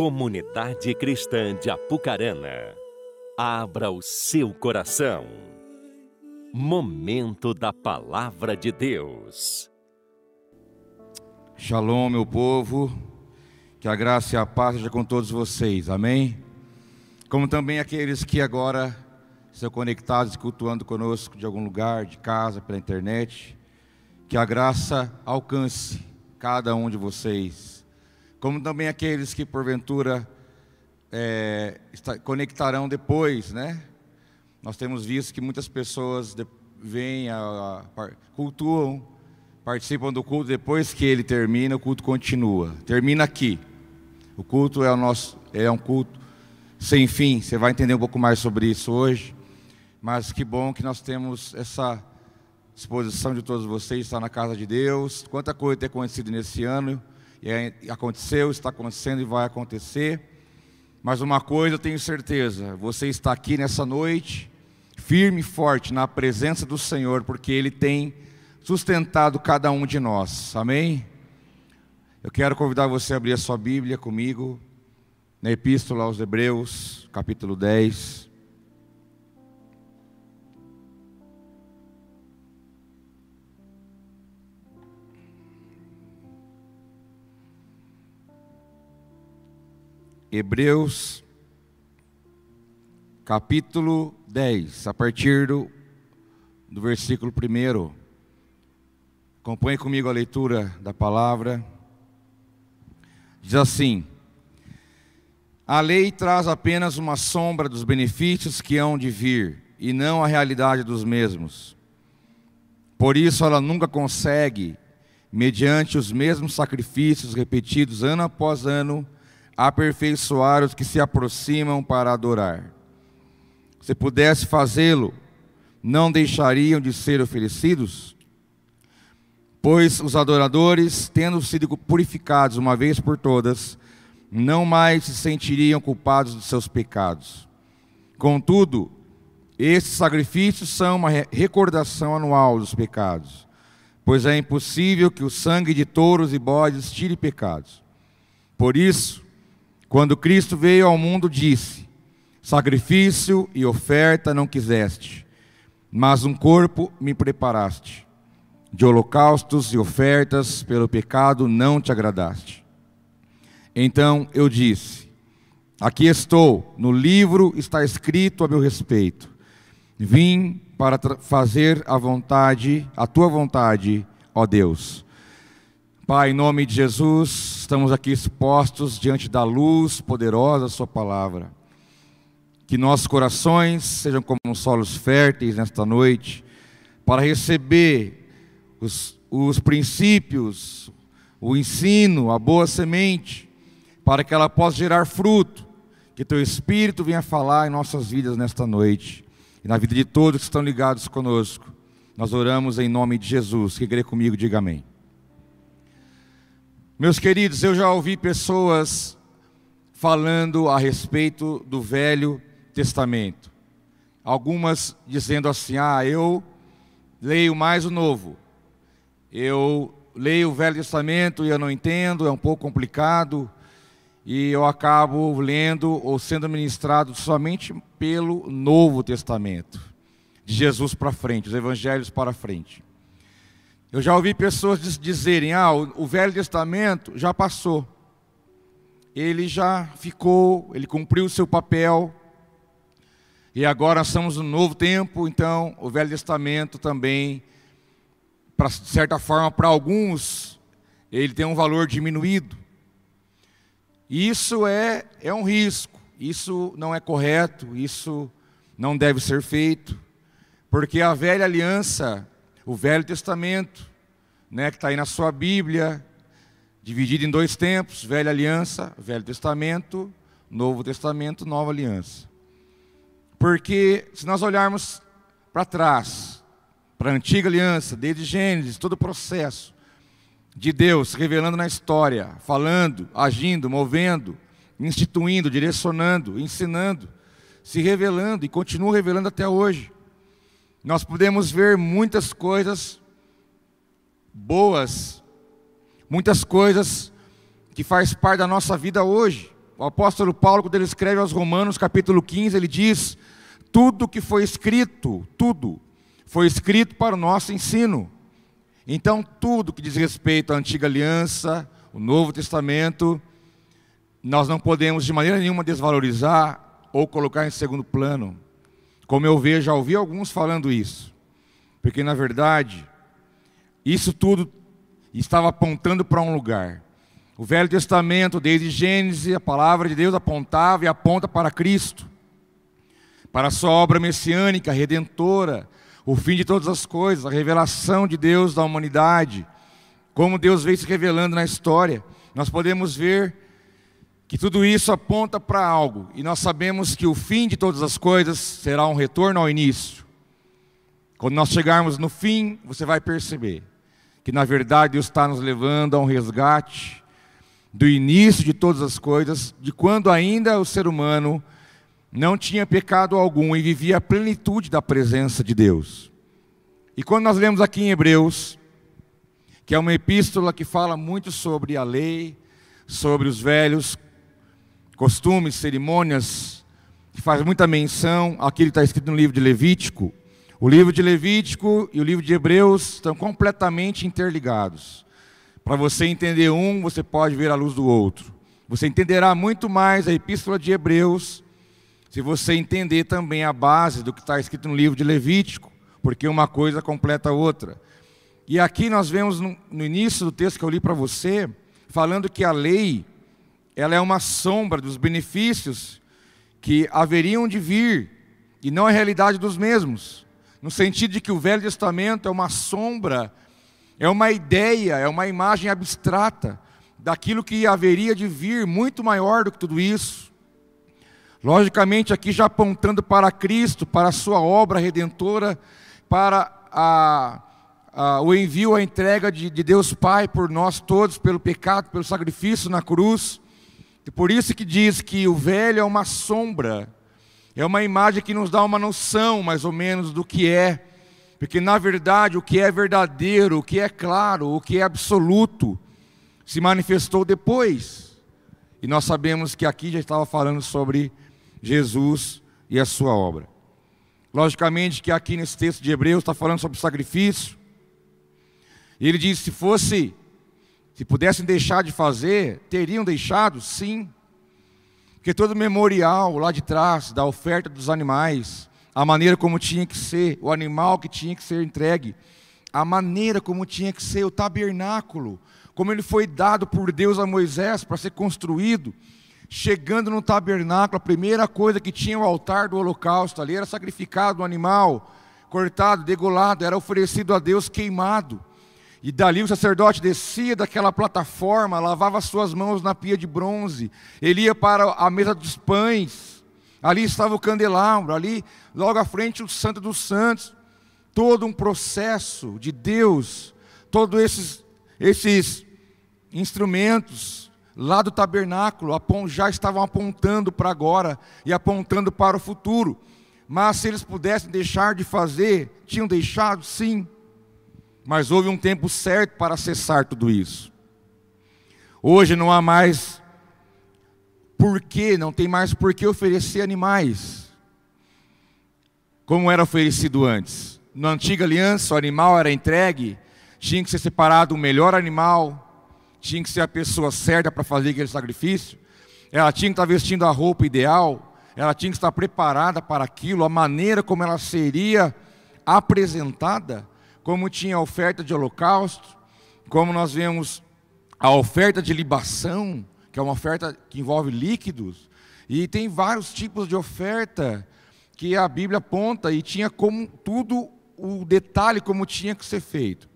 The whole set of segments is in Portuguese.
Comunidade Cristã de Apucarana, abra o seu coração. Momento da Palavra de Deus. Shalom, meu povo. Que a graça e a paz seja com todos vocês. Amém? Como também aqueles que agora estão conectados, cultuando conosco de algum lugar, de casa, pela internet. Que a graça alcance cada um de vocês. Como também aqueles que porventura é, conectarão depois, né? Nós temos visto que muitas pessoas vêm, a, a, cultuam, participam do culto depois que ele termina, o culto continua. Termina aqui. O culto é o nosso, é um culto sem fim. Você vai entender um pouco mais sobre isso hoje. Mas que bom que nós temos essa disposição de todos vocês estar na casa de Deus. Quanta coisa tem acontecido nesse ano e aconteceu, está acontecendo e vai acontecer. Mas uma coisa eu tenho certeza: você está aqui nessa noite, firme e forte na presença do Senhor, porque Ele tem sustentado cada um de nós. Amém? Eu quero convidar você a abrir a sua Bíblia comigo, na Epístola aos Hebreus, capítulo 10. Hebreus, capítulo 10, a partir do, do versículo 1. Acompanhe comigo a leitura da palavra. Diz assim: A lei traz apenas uma sombra dos benefícios que hão de vir, e não a realidade dos mesmos. Por isso, ela nunca consegue, mediante os mesmos sacrifícios repetidos ano após ano, aperfeiçoar os que se aproximam para adorar. Se pudesse fazê-lo, não deixariam de ser oferecidos? Pois os adoradores, tendo sido purificados uma vez por todas, não mais se sentiriam culpados dos seus pecados. Contudo, esses sacrifícios são uma recordação anual dos pecados, pois é impossível que o sangue de touros e bodes tire pecados. Por isso, quando Cristo veio ao mundo, disse: Sacrifício e oferta não quiseste, mas um corpo me preparaste de holocaustos e ofertas pelo pecado não te agradaste. Então eu disse: Aqui estou, no livro está escrito a meu respeito. Vim para fazer a vontade, a tua vontade, ó Deus. Pai, em nome de Jesus, estamos aqui expostos diante da luz poderosa da Sua palavra. Que nossos corações sejam como solos férteis nesta noite, para receber os, os princípios, o ensino, a boa semente, para que ela possa gerar fruto, que teu Espírito venha falar em nossas vidas nesta noite e na vida de todos que estão ligados conosco. Nós oramos em nome de Jesus. Que crê comigo, diga amém. Meus queridos, eu já ouvi pessoas falando a respeito do Velho Testamento. Algumas dizendo assim: ah, eu leio mais o Novo. Eu leio o Velho Testamento e eu não entendo, é um pouco complicado, e eu acabo lendo ou sendo ministrado somente pelo Novo Testamento, de Jesus para frente, os Evangelhos para frente. Eu já ouvi pessoas dizerem: ah, o Velho Testamento já passou, ele já ficou, ele cumpriu o seu papel, e agora estamos no novo tempo, então o Velho Testamento também para certa forma, para alguns, ele tem um valor diminuído. Isso é, é um risco, isso não é correto, isso não deve ser feito, porque a velha aliança, o Velho Testamento, né, que está aí na sua Bíblia, dividido em dois tempos: Velha Aliança, Velho Testamento, Novo Testamento, Nova Aliança. Porque se nós olharmos para trás, para a antiga aliança, desde Gênesis, todo o processo de Deus revelando na história, falando, agindo, movendo, instituindo, direcionando, ensinando, se revelando e continua revelando até hoje. Nós podemos ver muitas coisas boas, muitas coisas que faz parte da nossa vida hoje, o apóstolo Paulo, quando ele escreve aos Romanos, capítulo 15, ele diz: tudo que foi escrito, tudo, foi escrito para o nosso ensino. Então, tudo que diz respeito à antiga aliança, o Novo Testamento, nós não podemos de maneira nenhuma desvalorizar ou colocar em segundo plano. Como eu vejo, já ouvi alguns falando isso. Porque, na verdade, isso tudo estava apontando para um lugar. O Velho Testamento, desde Gênesis, a palavra de Deus apontava e aponta para Cristo, para a sua obra messiânica, redentora, o fim de todas as coisas, a revelação de Deus da humanidade, como Deus veio se revelando na história. Nós podemos ver que tudo isso aponta para algo, e nós sabemos que o fim de todas as coisas será um retorno ao início. Quando nós chegarmos no fim, você vai perceber que na verdade Deus está nos levando a um resgate do início de todas as coisas, de quando ainda o ser humano não tinha pecado algum e vivia a plenitude da presença de Deus. E quando nós lemos aqui em Hebreus, que é uma epístola que fala muito sobre a lei, sobre os velhos costumes, cerimônias, que faz muita menção àquilo que está escrito no livro de Levítico. O livro de Levítico e o livro de Hebreus estão completamente interligados. Para você entender um, você pode ver a luz do outro. Você entenderá muito mais a epístola de Hebreus se você entender também a base do que está escrito no livro de Levítico, porque uma coisa completa a outra. E aqui nós vemos no, início do texto que eu li para você, falando que a lei ela é uma sombra dos benefícios que haveriam de vir e não a realidade dos mesmos. No sentido de que o Velho Testamento é uma sombra, é uma ideia, é uma imagem abstrata daquilo que haveria de vir muito maior do que tudo isso. Logicamente, aqui já apontando para Cristo, para a sua obra redentora, para a, a, o envio, a entrega de, de Deus Pai por nós todos, pelo pecado, pelo sacrifício na cruz. E por isso que diz que o velho é uma sombra, é uma imagem que nos dá uma noção, mais ou menos, do que é. Porque, na verdade, o que é verdadeiro, o que é claro, o que é absoluto, se manifestou depois. E nós sabemos que aqui já estava falando sobre Jesus e a sua obra. Logicamente que aqui nesse texto de Hebreus está falando sobre sacrifício. E ele diz: se fosse se pudessem deixar de fazer, teriam deixado? Sim. Porque todo memorial lá de trás da oferta dos animais, a maneira como tinha que ser, o animal que tinha que ser entregue, a maneira como tinha que ser o tabernáculo, como ele foi dado por Deus a Moisés para ser construído. Chegando no tabernáculo, a primeira coisa que tinha o altar do holocausto ali era sacrificado um animal, cortado, degolado, era oferecido a Deus queimado. E dali o sacerdote descia daquela plataforma, lavava suas mãos na pia de bronze, ele ia para a mesa dos pães, ali estava o candelabro, ali logo à frente o Santo dos Santos, todo um processo de Deus, todos esses, esses instrumentos lá do tabernáculo já estavam apontando para agora e apontando para o futuro. Mas se eles pudessem deixar de fazer, tinham deixado sim. Mas houve um tempo certo para cessar tudo isso. Hoje não há mais porquê, não tem mais por que oferecer animais. Como era oferecido antes. Na antiga aliança, o animal era entregue, tinha que ser separado o melhor animal, tinha que ser a pessoa certa para fazer aquele sacrifício, ela tinha que estar vestindo a roupa ideal, ela tinha que estar preparada para aquilo, a maneira como ela seria apresentada como tinha a oferta de holocausto, como nós vemos a oferta de libação, que é uma oferta que envolve líquidos, e tem vários tipos de oferta que a Bíblia aponta e tinha como tudo o detalhe como tinha que ser feito.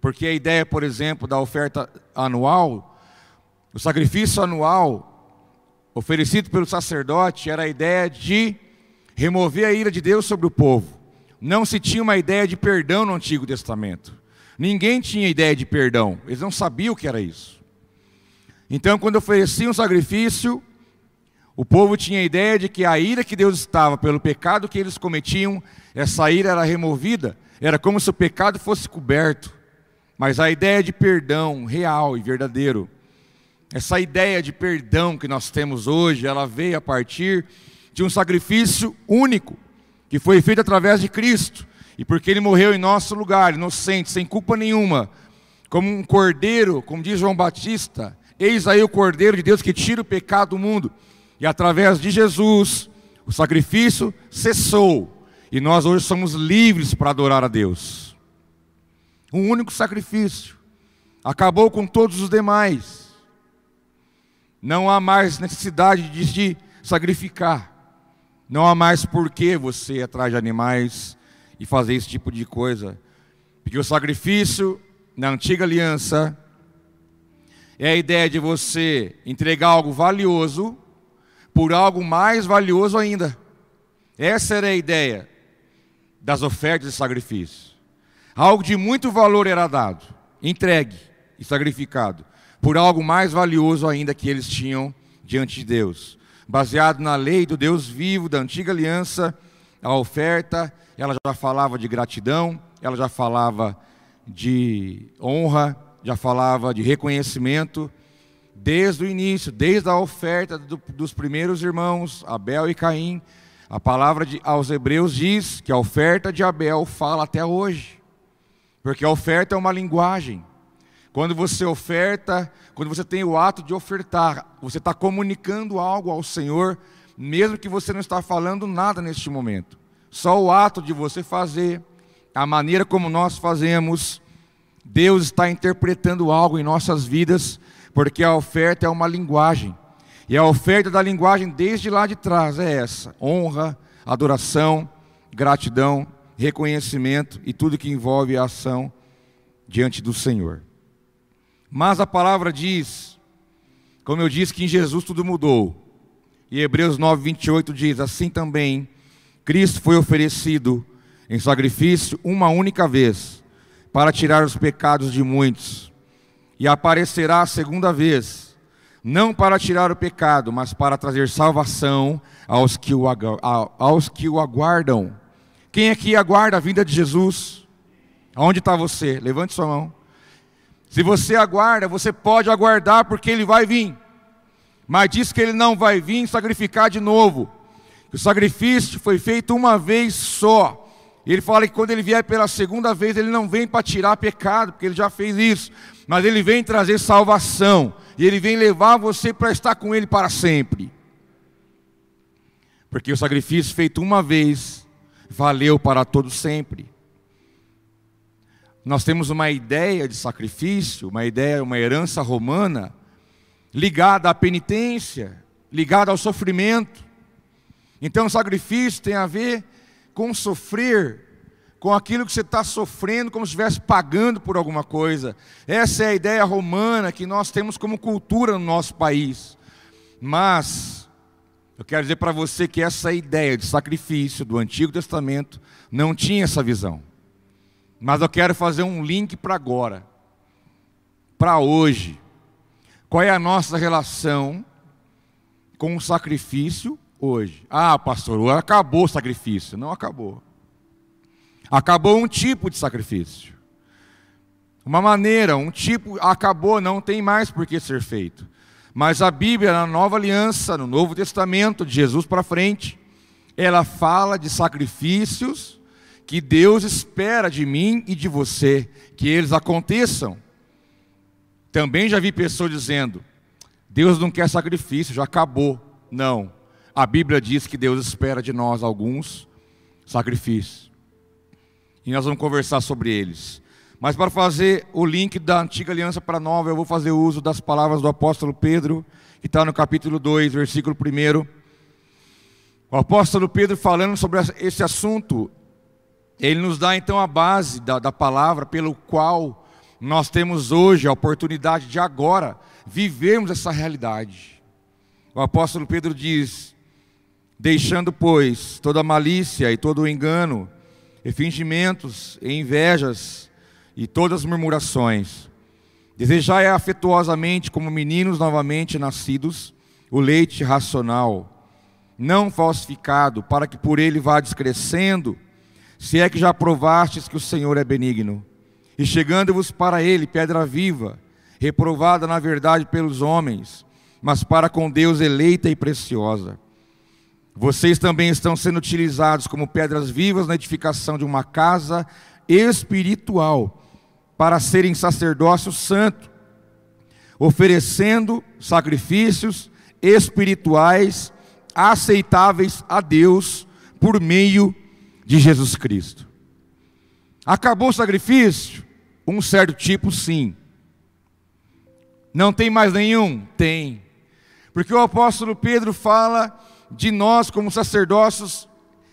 Porque a ideia, por exemplo, da oferta anual, o sacrifício anual oferecido pelo sacerdote era a ideia de remover a ira de Deus sobre o povo não se tinha uma ideia de perdão no Antigo Testamento. Ninguém tinha ideia de perdão, eles não sabiam o que era isso. Então, quando ofereciam um sacrifício, o povo tinha a ideia de que a ira que Deus estava pelo pecado que eles cometiam, essa ira era removida, era como se o pecado fosse coberto. Mas a ideia de perdão real e verdadeiro essa ideia de perdão que nós temos hoje, ela veio a partir de um sacrifício único, que foi feito através de Cristo. E porque ele morreu em nosso lugar, inocente, sem culpa nenhuma, como um cordeiro, como diz João Batista, eis aí o cordeiro de Deus que tira o pecado do mundo. E através de Jesus, o sacrifício cessou. E nós hoje somos livres para adorar a Deus. Um único sacrifício. Acabou com todos os demais. Não há mais necessidade de se sacrificar. Não há mais por que você atrás de animais e fazer esse tipo de coisa. Porque o sacrifício na antiga aliança é a ideia de você entregar algo valioso por algo mais valioso ainda. Essa era a ideia das ofertas de sacrifício. Algo de muito valor era dado, entregue e sacrificado por algo mais valioso ainda que eles tinham diante de Deus. Baseado na lei do Deus vivo, da antiga aliança, a oferta, ela já falava de gratidão, ela já falava de honra, já falava de reconhecimento, desde o início, desde a oferta do, dos primeiros irmãos, Abel e Caim. A palavra de, aos Hebreus diz que a oferta de Abel fala até hoje, porque a oferta é uma linguagem. Quando você oferta, quando você tem o ato de ofertar, você está comunicando algo ao Senhor, mesmo que você não está falando nada neste momento. Só o ato de você fazer, a maneira como nós fazemos, Deus está interpretando algo em nossas vidas, porque a oferta é uma linguagem. E a oferta da linguagem desde lá de trás é essa: honra, adoração, gratidão, reconhecimento e tudo que envolve a ação diante do Senhor. Mas a palavra diz, como eu disse, que em Jesus tudo mudou. E Hebreus 9, 28 diz: Assim também, Cristo foi oferecido em sacrifício uma única vez, para tirar os pecados de muitos, e aparecerá a segunda vez, não para tirar o pecado, mas para trazer salvação aos que o, aos que o aguardam. Quem aqui aguarda a vinda de Jesus? Aonde está você? Levante sua mão. Se você aguarda, você pode aguardar porque ele vai vir. Mas diz que ele não vai vir sacrificar de novo. O sacrifício foi feito uma vez só. Ele fala que quando ele vier pela segunda vez, ele não vem para tirar pecado, porque ele já fez isso, mas ele vem trazer salvação, e ele vem levar você para estar com ele para sempre. Porque o sacrifício feito uma vez valeu para todo sempre. Nós temos uma ideia de sacrifício, uma ideia, uma herança romana, ligada à penitência, ligada ao sofrimento. Então, o sacrifício tem a ver com sofrer, com aquilo que você está sofrendo, como se estivesse pagando por alguma coisa. Essa é a ideia romana que nós temos como cultura no nosso país. Mas, eu quero dizer para você que essa ideia de sacrifício do Antigo Testamento não tinha essa visão. Mas eu quero fazer um link para agora, para hoje. Qual é a nossa relação com o sacrifício hoje? Ah, pastor, acabou o sacrifício. Não acabou. Acabou um tipo de sacrifício. Uma maneira, um tipo, acabou, não tem mais por que ser feito. Mas a Bíblia, na Nova Aliança, no Novo Testamento, de Jesus para frente, ela fala de sacrifícios que Deus espera de mim e de você que eles aconteçam. Também já vi pessoas dizendo: Deus não quer sacrifício, já acabou. Não. A Bíblia diz que Deus espera de nós alguns sacrifícios. E nós vamos conversar sobre eles. Mas para fazer o link da antiga aliança para a nova, eu vou fazer uso das palavras do apóstolo Pedro, que está no capítulo 2, versículo 1. O apóstolo Pedro falando sobre esse assunto, ele nos dá então a base da, da palavra pelo qual nós temos hoje a oportunidade de agora vivermos essa realidade. O apóstolo Pedro diz: Deixando, pois, toda malícia e todo engano, e fingimentos, e invejas, e todas as murmurações, desejai afetuosamente, como meninos novamente nascidos, o leite racional, não falsificado, para que por ele vá descrescendo se é que já provastes que o Senhor é benigno, e chegando-vos para ele, pedra viva, reprovada na verdade pelos homens, mas para com Deus eleita e preciosa. Vocês também estão sendo utilizados como pedras vivas na edificação de uma casa espiritual, para serem sacerdócio santo, oferecendo sacrifícios espirituais aceitáveis a Deus por meio de Jesus Cristo. Acabou o sacrifício? Um certo tipo, sim. Não tem mais nenhum? Tem. Porque o apóstolo Pedro fala de nós como sacerdócios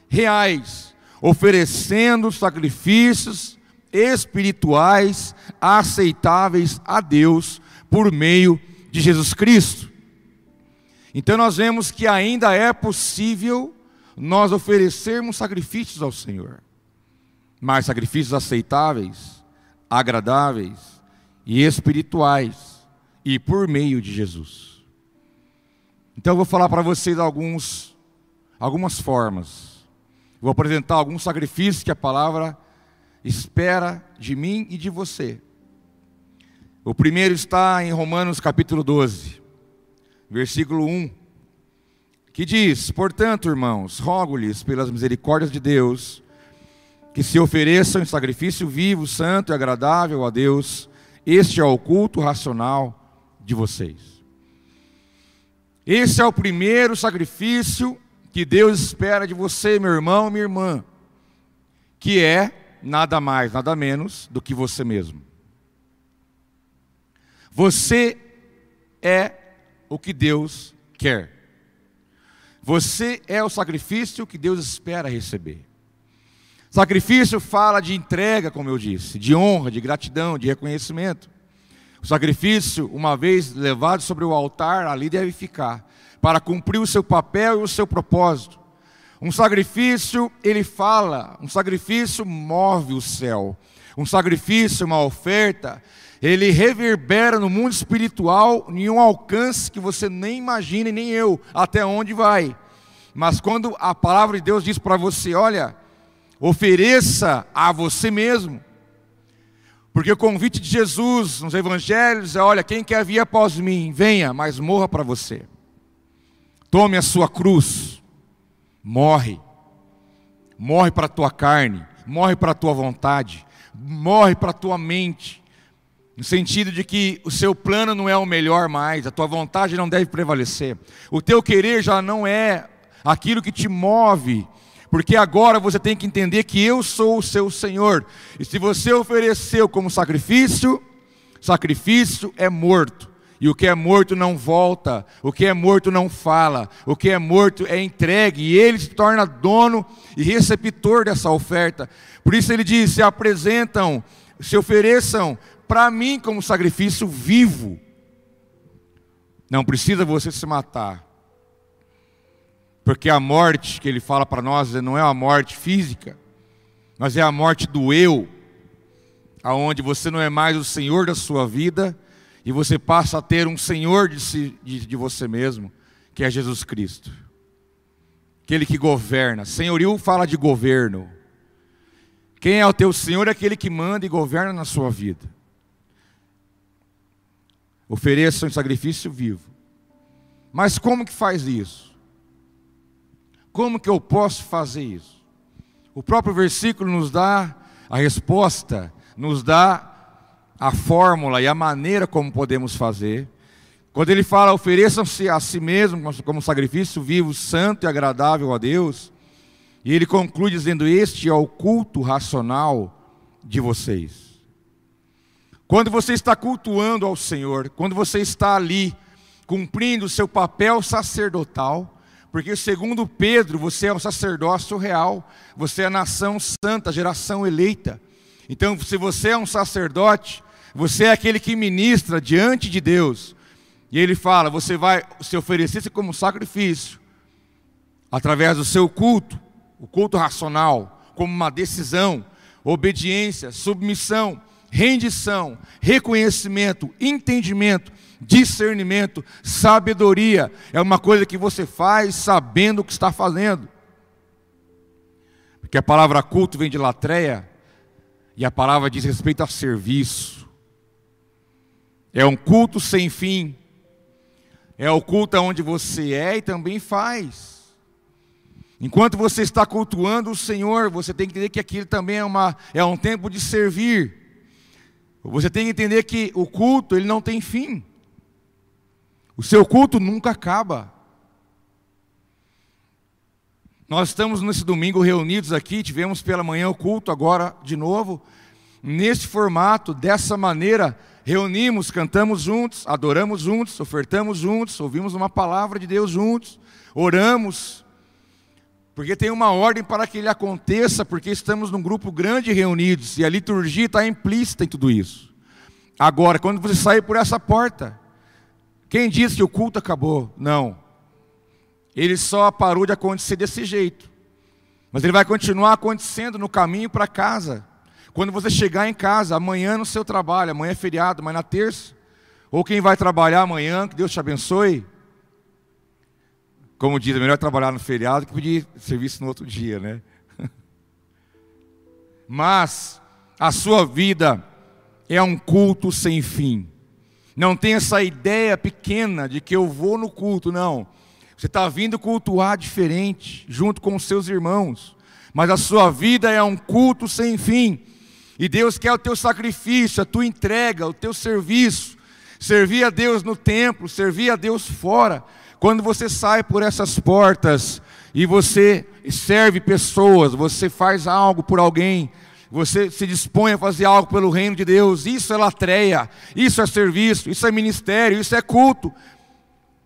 reais, oferecendo sacrifícios espirituais aceitáveis a Deus por meio de Jesus Cristo. Então nós vemos que ainda é possível nós oferecermos sacrifícios ao Senhor, mas sacrifícios aceitáveis, agradáveis e espirituais, e por meio de Jesus. Então eu vou falar para vocês alguns, algumas formas. Vou apresentar alguns sacrifícios que a palavra espera de mim e de você. O primeiro está em Romanos capítulo 12, versículo 1, que diz: Portanto, irmãos, rogo-lhes pelas misericórdias de Deus, que se ofereçam em sacrifício vivo, santo e agradável a Deus, este é o culto racional de vocês. Esse é o primeiro sacrifício que Deus espera de você, meu irmão, minha irmã, que é nada mais, nada menos do que você mesmo. Você é o que Deus quer. Você é o sacrifício que Deus espera receber. Sacrifício fala de entrega, como eu disse, de honra, de gratidão, de reconhecimento. O sacrifício, uma vez levado sobre o altar, ali deve ficar, para cumprir o seu papel e o seu propósito. Um sacrifício, ele fala, um sacrifício move o céu. Um sacrifício, uma oferta, ele reverbera no mundo espiritual em um alcance que você nem imagina e nem eu até onde vai. Mas quando a palavra de Deus diz para você, olha, ofereça a você mesmo, porque o convite de Jesus nos evangelhos é: olha, quem quer vir após mim, venha, mas morra para você. Tome a sua cruz, morre. Morre para a tua carne, morre para a tua vontade, morre para a tua mente. No sentido de que o seu plano não é o melhor mais, a tua vontade não deve prevalecer. O teu querer já não é aquilo que te move porque agora você tem que entender que eu sou o seu Senhor. E se você ofereceu como sacrifício, sacrifício é morto. E o que é morto não volta, o que é morto não fala, o que é morto é entregue, e ele se torna dono e receptor dessa oferta. Por isso ele diz: se apresentam, se ofereçam para mim como sacrifício vivo. Não precisa você se matar, porque a morte que ele fala para nós não é a morte física, mas é a morte do eu, aonde você não é mais o senhor da sua vida e você passa a ter um senhor de, si, de, de você mesmo, que é Jesus Cristo. Aquele que governa. Senhorio fala de governo. Quem é o teu senhor é aquele que manda e governa na sua vida. Ofereça um sacrifício vivo. Mas como que faz isso? Como que eu posso fazer isso? O próprio versículo nos dá a resposta, nos dá a fórmula e a maneira como podemos fazer. Quando ele fala, ofereçam-se a si mesmos como sacrifício vivo, santo e agradável a Deus, e ele conclui dizendo: Este é o culto racional de vocês. Quando você está cultuando ao Senhor, quando você está ali cumprindo o seu papel sacerdotal, porque segundo Pedro, você é um sacerdócio real, você é a nação santa, geração eleita. Então, se você é um sacerdote, você é aquele que ministra diante de Deus. E ele fala, você vai se oferecer como sacrifício através do seu culto, o culto racional, como uma decisão, obediência, submissão, rendição, reconhecimento, entendimento discernimento, sabedoria. É uma coisa que você faz sabendo o que está fazendo. Porque a palavra culto vem de latreia, e a palavra diz respeito a serviço. É um culto sem fim. É o culto onde você é e também faz. Enquanto você está cultuando o Senhor, você tem que entender que aquilo também é, uma, é um tempo de servir. Você tem que entender que o culto ele não tem fim. O seu culto nunca acaba. Nós estamos nesse domingo reunidos aqui, tivemos pela manhã o culto agora de novo. Nesse formato, dessa maneira, reunimos, cantamos juntos, adoramos juntos, ofertamos juntos, ouvimos uma palavra de Deus juntos, oramos, porque tem uma ordem para que ele aconteça, porque estamos num grupo grande reunidos, e a liturgia está implícita em tudo isso. Agora, quando você sair por essa porta, quem disse que o culto acabou? Não. Ele só parou de acontecer desse jeito. Mas ele vai continuar acontecendo no caminho para casa. Quando você chegar em casa, amanhã no seu trabalho, amanhã é feriado, mas na terça, ou quem vai trabalhar amanhã, que Deus te abençoe. Como diz, é melhor trabalhar no feriado que pedir serviço no outro dia, né? Mas a sua vida é um culto sem fim. Não tem essa ideia pequena de que eu vou no culto, não. Você está vindo cultuar diferente, junto com os seus irmãos. Mas a sua vida é um culto sem fim. E Deus quer o teu sacrifício, a tua entrega, o teu serviço. Servir a Deus no templo, servir a Deus fora. Quando você sai por essas portas e você serve pessoas, você faz algo por alguém, você se dispõe a fazer algo pelo reino de Deus, isso é latreia, isso é serviço, isso é ministério, isso é culto.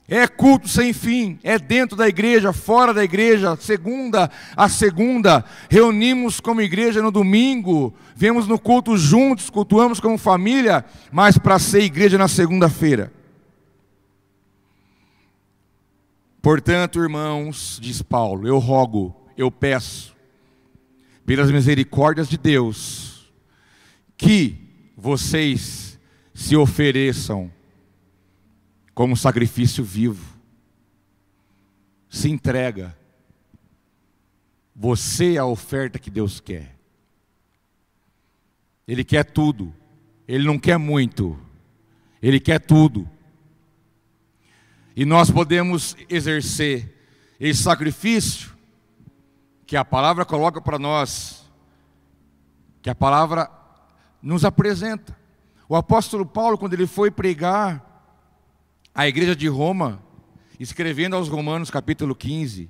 É culto sem fim, é dentro da igreja, fora da igreja, segunda a segunda. Reunimos como igreja no domingo, vemos no culto juntos, cultuamos como família, mas para ser igreja na segunda-feira. Portanto, irmãos, diz Paulo, eu rogo, eu peço, pelas misericórdias de Deus, que vocês se ofereçam como sacrifício vivo. Se entrega. Você é a oferta que Deus quer. Ele quer tudo. Ele não quer muito. Ele quer tudo. E nós podemos exercer esse sacrifício que a palavra coloca para nós, que a palavra nos apresenta. O apóstolo Paulo, quando ele foi pregar a igreja de Roma, escrevendo aos Romanos capítulo 15,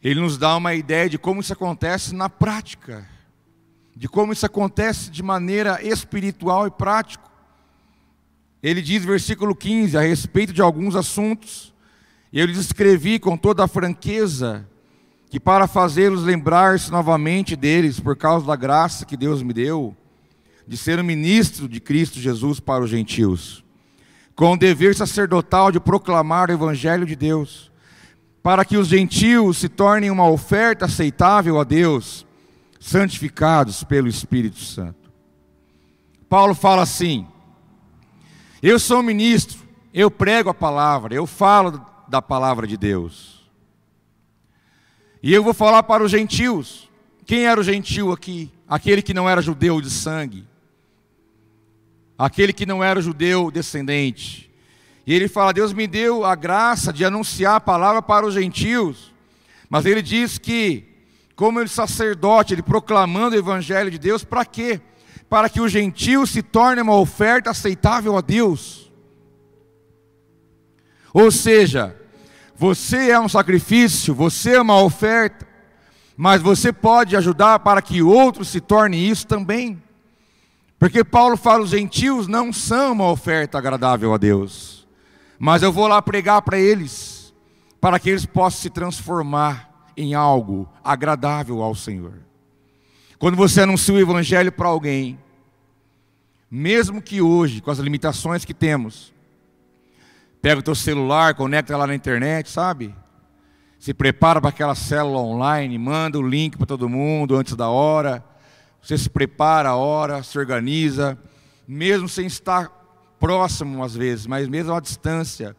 ele nos dá uma ideia de como isso acontece na prática, de como isso acontece de maneira espiritual e prática. Ele diz, versículo 15, a respeito de alguns assuntos, e eu lhes escrevi com toda a franqueza, que para fazê-los lembrar-se novamente deles, por causa da graça que Deus me deu, de ser um ministro de Cristo Jesus para os gentios com o dever sacerdotal de proclamar o Evangelho de Deus, para que os gentios se tornem uma oferta aceitável a Deus, santificados pelo Espírito Santo. Paulo fala assim: Eu sou ministro, eu prego a palavra, eu falo da palavra de Deus. E eu vou falar para os gentios. Quem era o gentio aqui? Aquele que não era judeu de sangue aquele que não era judeu descendente. E ele fala: Deus me deu a graça de anunciar a palavra para os gentios, mas ele diz que, como ele sacerdote, ele proclamando o evangelho de Deus, para quê? Para que o gentio se torne uma oferta aceitável a Deus. Ou seja, você é um sacrifício, você é uma oferta, mas você pode ajudar para que outros se tornem isso também. Porque Paulo fala: os gentios não são uma oferta agradável a Deus, mas eu vou lá pregar para eles, para que eles possam se transformar em algo agradável ao Senhor. Quando você anuncia o Evangelho para alguém, mesmo que hoje, com as limitações que temos, pega o teu celular, conecta lá na internet, sabe? Se prepara para aquela célula online, manda o link para todo mundo antes da hora você se prepara a hora, se organiza, mesmo sem estar próximo às vezes, mas mesmo à distância.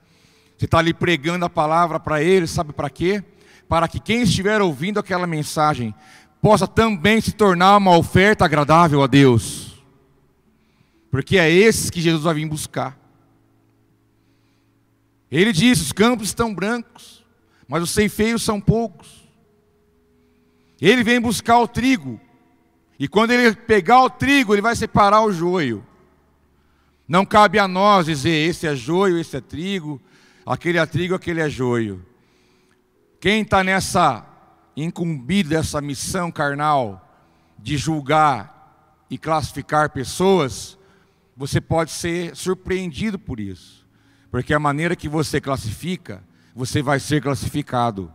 Você está ali pregando a palavra para eles, sabe para quê? Para que quem estiver ouvindo aquela mensagem possa também se tornar uma oferta agradável a Deus. Porque é esses que Jesus vai vir buscar. Ele disse: os campos estão brancos, mas os ceifeiros são poucos. Ele vem buscar o trigo, e quando ele pegar o trigo, ele vai separar o joio. Não cabe a nós dizer: esse é joio, esse é trigo, aquele é trigo, aquele é joio. Quem está nessa incumbido dessa missão carnal de julgar e classificar pessoas, você pode ser surpreendido por isso. Porque a maneira que você classifica, você vai ser classificado,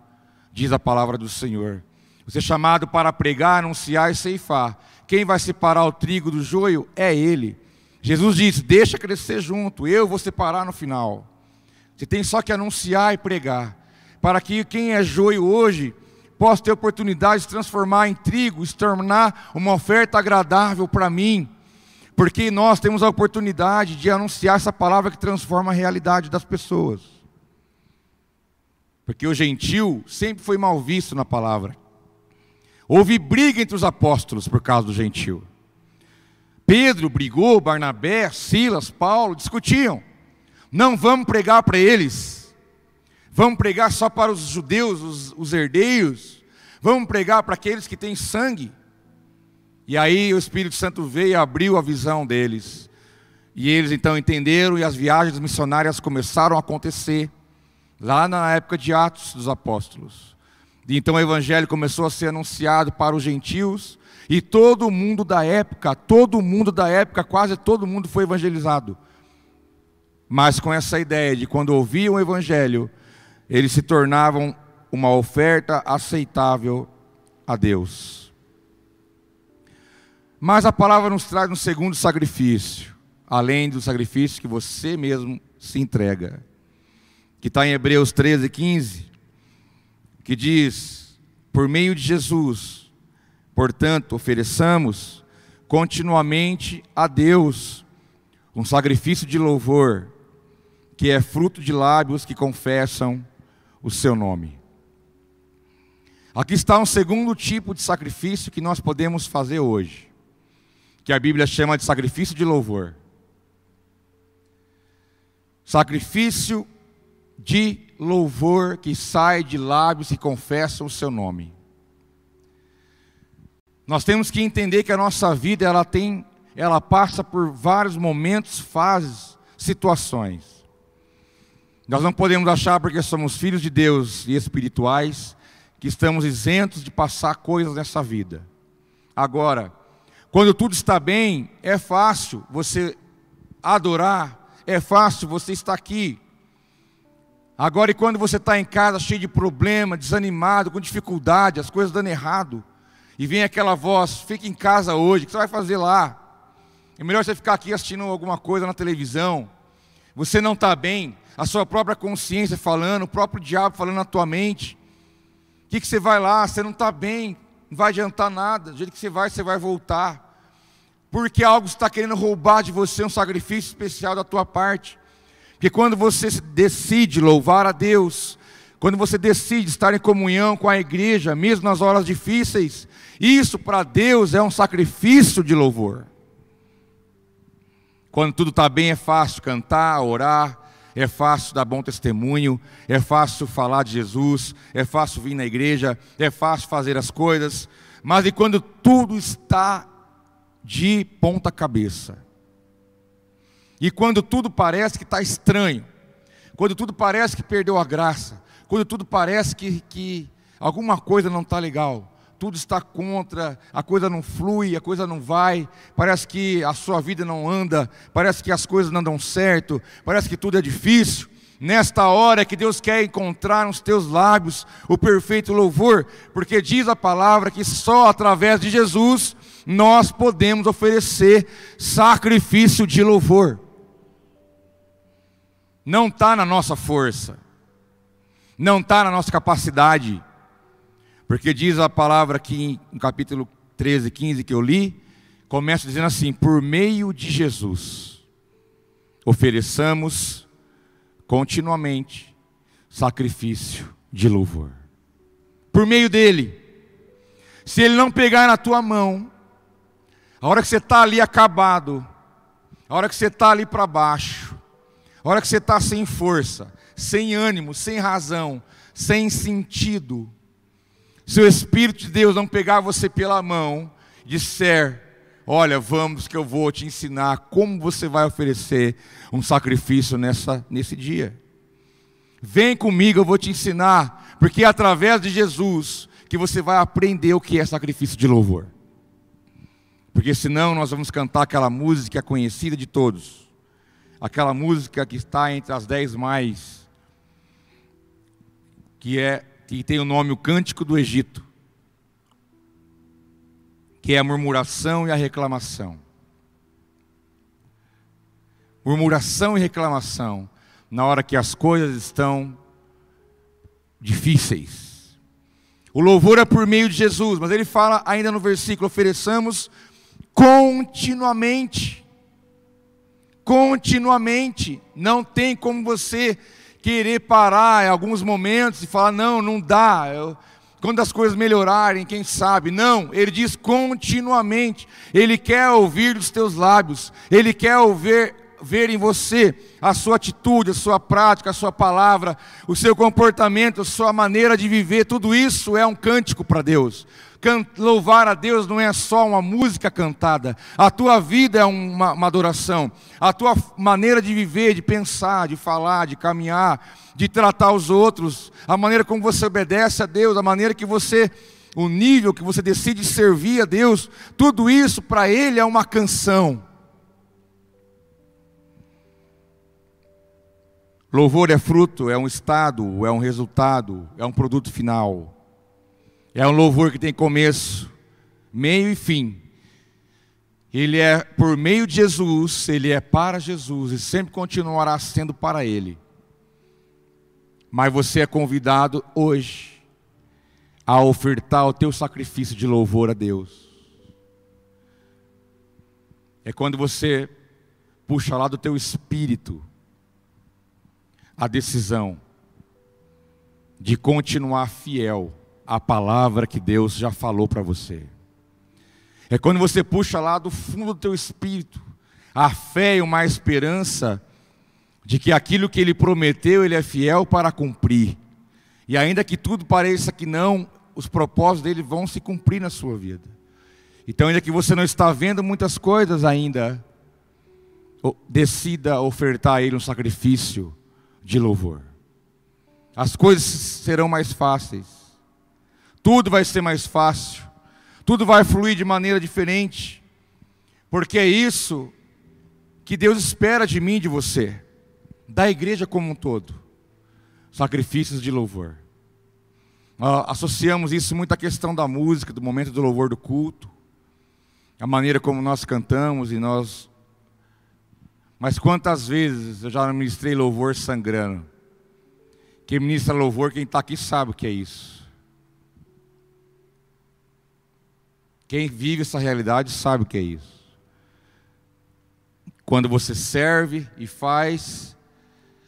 diz a palavra do Senhor. Você é chamado para pregar, anunciar e ceifar. Quem vai separar o trigo do joio é Ele. Jesus disse: Deixa crescer junto, eu vou separar no final. Você tem só que anunciar e pregar, para que quem é joio hoje possa ter oportunidade de transformar em trigo, se tornar uma oferta agradável para mim, porque nós temos a oportunidade de anunciar essa palavra que transforma a realidade das pessoas. Porque o gentil sempre foi mal visto na palavra. Houve briga entre os apóstolos por causa do gentil. Pedro brigou, Barnabé, Silas, Paulo discutiam. Não vamos pregar para eles. Vamos pregar só para os judeus, os, os herdeiros. Vamos pregar para aqueles que têm sangue. E aí o Espírito Santo veio e abriu a visão deles. E eles então entenderam e as viagens missionárias começaram a acontecer lá na época de Atos dos Apóstolos. E então o evangelho começou a ser anunciado para os gentios e todo mundo da época, todo mundo da época, quase todo mundo foi evangelizado. Mas com essa ideia de quando ouviam o evangelho, eles se tornavam uma oferta aceitável a Deus. Mas a palavra nos traz um segundo sacrifício, além do sacrifício que você mesmo se entrega, que está em Hebreus 13, 15, que diz: por meio de Jesus, portanto, ofereçamos continuamente a Deus um sacrifício de louvor, que é fruto de lábios que confessam o seu nome. Aqui está um segundo tipo de sacrifício que nós podemos fazer hoje que a Bíblia chama de sacrifício de louvor. Sacrifício de louvor que sai de lábios que confessam o seu nome. Nós temos que entender que a nossa vida ela tem, ela passa por vários momentos, fases, situações. Nós não podemos achar porque somos filhos de Deus e espirituais que estamos isentos de passar coisas nessa vida. Agora, quando tudo está bem, é fácil você adorar, é fácil você estar aqui. Agora, e quando você está em casa cheio de problema, desanimado, com dificuldade, as coisas dando errado, e vem aquela voz: fica em casa hoje, o que você vai fazer lá? É melhor você ficar aqui assistindo alguma coisa na televisão. Você não está bem, a sua própria consciência falando, o próprio diabo falando na tua mente. O que, que você vai lá? Você não está bem, não vai adiantar nada. Do jeito que você vai, você vai voltar porque algo está querendo roubar de você um sacrifício especial da tua parte. Porque quando você decide louvar a Deus, quando você decide estar em comunhão com a igreja, mesmo nas horas difíceis, isso para Deus é um sacrifício de louvor. Quando tudo está bem, é fácil cantar, orar, é fácil dar bom testemunho, é fácil falar de Jesus, é fácil vir na igreja, é fácil fazer as coisas, mas e quando tudo está de ponta cabeça. E quando tudo parece que está estranho, quando tudo parece que perdeu a graça, quando tudo parece que, que alguma coisa não está legal, tudo está contra, a coisa não flui, a coisa não vai, parece que a sua vida não anda, parece que as coisas não dão certo, parece que tudo é difícil. Nesta hora que Deus quer encontrar nos teus lábios o perfeito louvor, porque diz a palavra que só através de Jesus nós podemos oferecer sacrifício de louvor. Não está na nossa força, não está na nossa capacidade, porque diz a palavra aqui no capítulo 13, 15 que eu li, começa dizendo assim: por meio de Jesus, ofereçamos continuamente sacrifício de louvor. Por meio dele, se ele não pegar na tua mão, a hora que você está ali acabado, a hora que você está ali para baixo, a hora que você está sem força, sem ânimo, sem razão, sem sentido, se o Espírito de Deus não pegar você pela mão, disser: Olha, vamos que eu vou te ensinar como você vai oferecer um sacrifício nessa, nesse dia. Vem comigo, eu vou te ensinar, porque é através de Jesus que você vai aprender o que é sacrifício de louvor. Porque senão nós vamos cantar aquela música conhecida de todos, aquela música que está entre as dez mais, que é que tem o nome o Cântico do Egito, que é a murmuração e a reclamação. Murmuração e reclamação na hora que as coisas estão difíceis. O louvor é por meio de Jesus, mas ele fala ainda no versículo: ofereçamos continuamente. Continuamente. Não tem como você querer parar em alguns momentos e falar: não, não dá. Eu, quando as coisas melhorarem, quem sabe? Não, ele diz continuamente. Ele quer ouvir dos teus lábios, ele quer ouvir ver em você a sua atitude, a sua prática, a sua palavra, o seu comportamento, a sua maneira de viver, tudo isso é um cântico para Deus louvar a Deus não é só uma música cantada, a tua vida é uma, uma adoração, a tua maneira de viver, de pensar, de falar, de caminhar, de tratar os outros, a maneira como você obedece a Deus, a maneira que você, o nível que você decide servir a Deus, tudo isso para Ele é uma canção. Louvor é fruto, é um estado, é um resultado, é um produto final. É um louvor que tem começo, meio e fim. Ele é por meio de Jesus, ele é para Jesus e sempre continuará sendo para ele. Mas você é convidado hoje a ofertar o teu sacrifício de louvor a Deus. É quando você puxa lá do teu espírito a decisão de continuar fiel a palavra que Deus já falou para você. É quando você puxa lá do fundo do teu espírito a fé e uma esperança de que aquilo que ele prometeu, ele é fiel para cumprir. E ainda que tudo pareça que não, os propósitos dele vão se cumprir na sua vida. Então, ainda que você não está vendo muitas coisas ainda, decida ofertar a ele um sacrifício de louvor. As coisas serão mais fáceis tudo vai ser mais fácil, tudo vai fluir de maneira diferente, porque é isso que Deus espera de mim de você, da igreja como um todo sacrifícios de louvor. associamos isso muito à questão da música, do momento do louvor do culto, a maneira como nós cantamos e nós. Mas quantas vezes eu já ministrei louvor sangrando? Quem ministra louvor, quem está aqui sabe o que é isso. Quem vive essa realidade sabe o que é isso. Quando você serve e faz,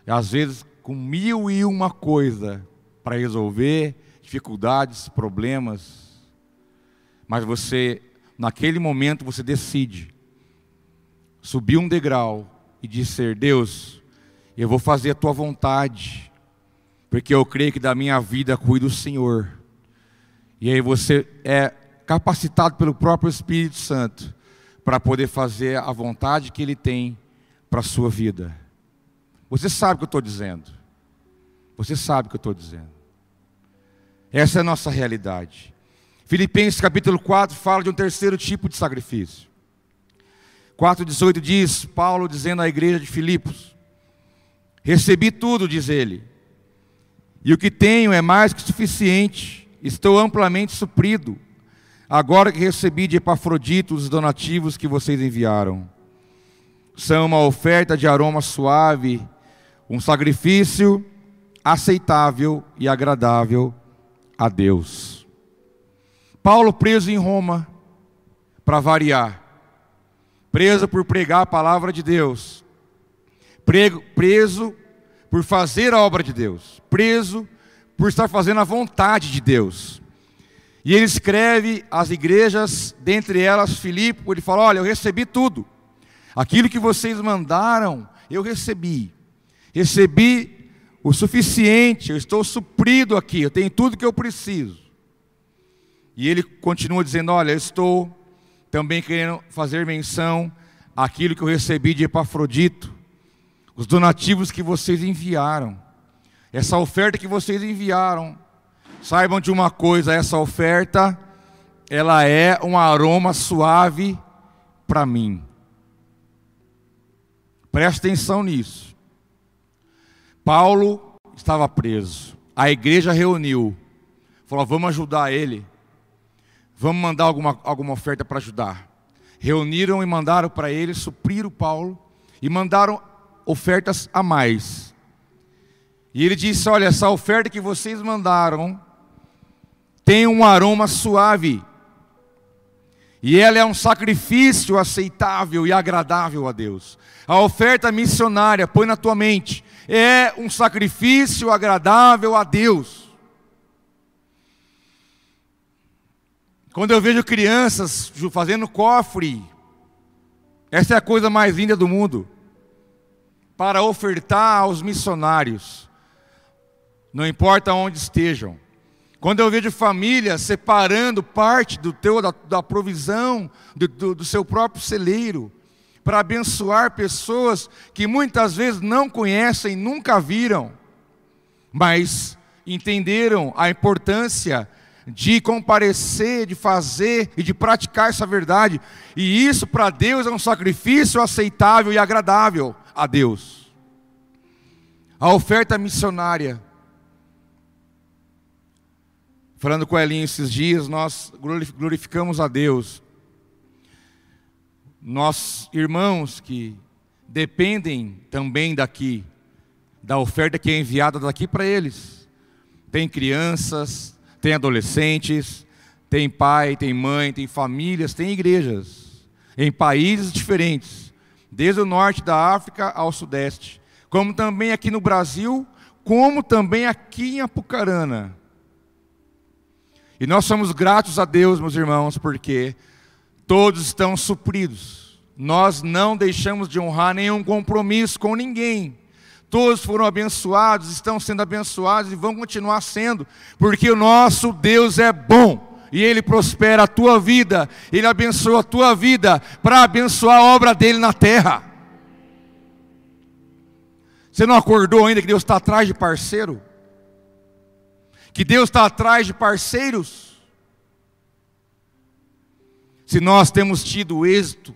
às vezes com mil e uma coisa para resolver, dificuldades, problemas, mas você, naquele momento, você decide subir um degrau e dizer: Deus, eu vou fazer a tua vontade, porque eu creio que da minha vida cuida o Senhor. E aí você é capacitado pelo próprio Espírito Santo para poder fazer a vontade que Ele tem para a sua vida. Você sabe o que eu estou dizendo. Você sabe o que eu estou dizendo. Essa é a nossa realidade. Filipenses capítulo 4 fala de um terceiro tipo de sacrifício. 4,18 diz, Paulo dizendo à igreja de Filipos: Recebi tudo, diz ele, e o que tenho é mais que suficiente, estou amplamente suprido Agora que recebi de Epafrodito os donativos que vocês enviaram, são uma oferta de aroma suave, um sacrifício aceitável e agradável a Deus. Paulo preso em Roma, para variar, preso por pregar a palavra de Deus, preso por fazer a obra de Deus, preso por estar fazendo a vontade de Deus. E ele escreve às igrejas, dentre elas Filipe, ele fala: Olha, eu recebi tudo. Aquilo que vocês mandaram, eu recebi. Recebi o suficiente, eu estou suprido aqui, eu tenho tudo que eu preciso. E ele continua dizendo: Olha, eu estou também querendo fazer menção àquilo que eu recebi de Epafrodito, os donativos que vocês enviaram, essa oferta que vocês enviaram. Saibam de uma coisa: essa oferta, ela é um aroma suave para mim. Preste atenção nisso. Paulo estava preso, a igreja reuniu, falou: vamos ajudar ele. Vamos mandar alguma, alguma oferta para ajudar. Reuniram e mandaram para ele, supriram Paulo e mandaram ofertas a mais. E ele disse: Olha, essa oferta que vocês mandaram tem um aroma suave. E ela é um sacrifício aceitável e agradável a Deus. A oferta missionária, põe na tua mente, é um sacrifício agradável a Deus. Quando eu vejo crianças fazendo cofre, essa é a coisa mais linda do mundo, para ofertar aos missionários, não importa onde estejam. Quando eu vejo famílias separando parte do teu, da, da provisão, do, do, do seu próprio celeiro, para abençoar pessoas que muitas vezes não conhecem, nunca viram, mas entenderam a importância de comparecer, de fazer e de praticar essa verdade. E isso para Deus é um sacrifício aceitável e agradável a Deus. A oferta missionária. Falando com a Elinho esses dias, nós glorificamos a Deus. Nós, irmãos que dependem também daqui, da oferta que é enviada daqui para eles. Tem crianças, tem adolescentes, tem pai, tem mãe, tem famílias, tem igrejas, em países diferentes, desde o norte da África ao sudeste, como também aqui no Brasil, como também aqui em Apucarana. E nós somos gratos a Deus, meus irmãos, porque todos estão supridos. Nós não deixamos de honrar nenhum compromisso com ninguém. Todos foram abençoados, estão sendo abençoados e vão continuar sendo, porque o nosso Deus é bom e Ele prospera a tua vida, Ele abençoa a tua vida para abençoar a obra dele na terra. Você não acordou ainda que Deus está atrás de parceiro? Que Deus está atrás de parceiros? Se nós temos tido êxito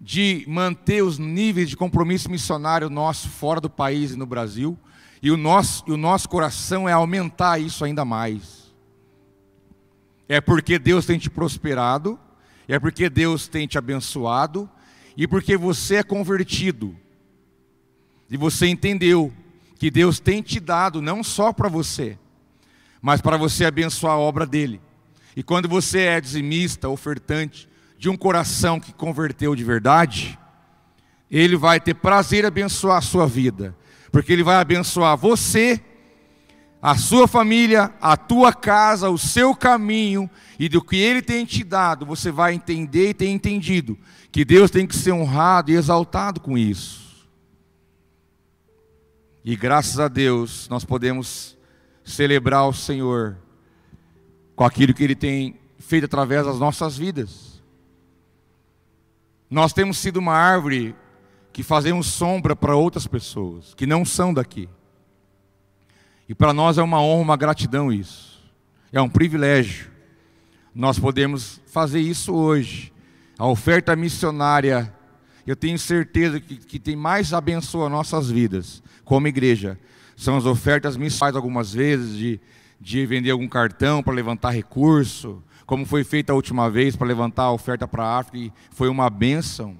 de manter os níveis de compromisso missionário nosso fora do país e no Brasil, e o nosso, e o nosso coração é aumentar isso ainda mais. É porque Deus tem te prosperado, é porque Deus tem te abençoado, e porque você é convertido, e você entendeu que Deus tem te dado não só para você, mas para você abençoar a obra dele. E quando você é dizimista, ofertante, de um coração que converteu de verdade, ele vai ter prazer em abençoar a sua vida, porque ele vai abençoar você, a sua família, a tua casa, o seu caminho, e do que ele tem te dado, você vai entender e ter entendido que Deus tem que ser honrado e exaltado com isso. E graças a Deus nós podemos celebrar o Senhor com aquilo que ele tem feito através das nossas vidas. Nós temos sido uma árvore que fazemos sombra para outras pessoas que não são daqui. E para nós é uma honra, uma gratidão isso. É um privilégio. Nós podemos fazer isso hoje. A oferta missionária, eu tenho certeza que, que tem mais abençoa nossas vidas como igreja. São as ofertas missionárias algumas vezes de, de vender algum cartão para levantar recurso, como foi feito a última vez para levantar a oferta para a África, e foi uma benção.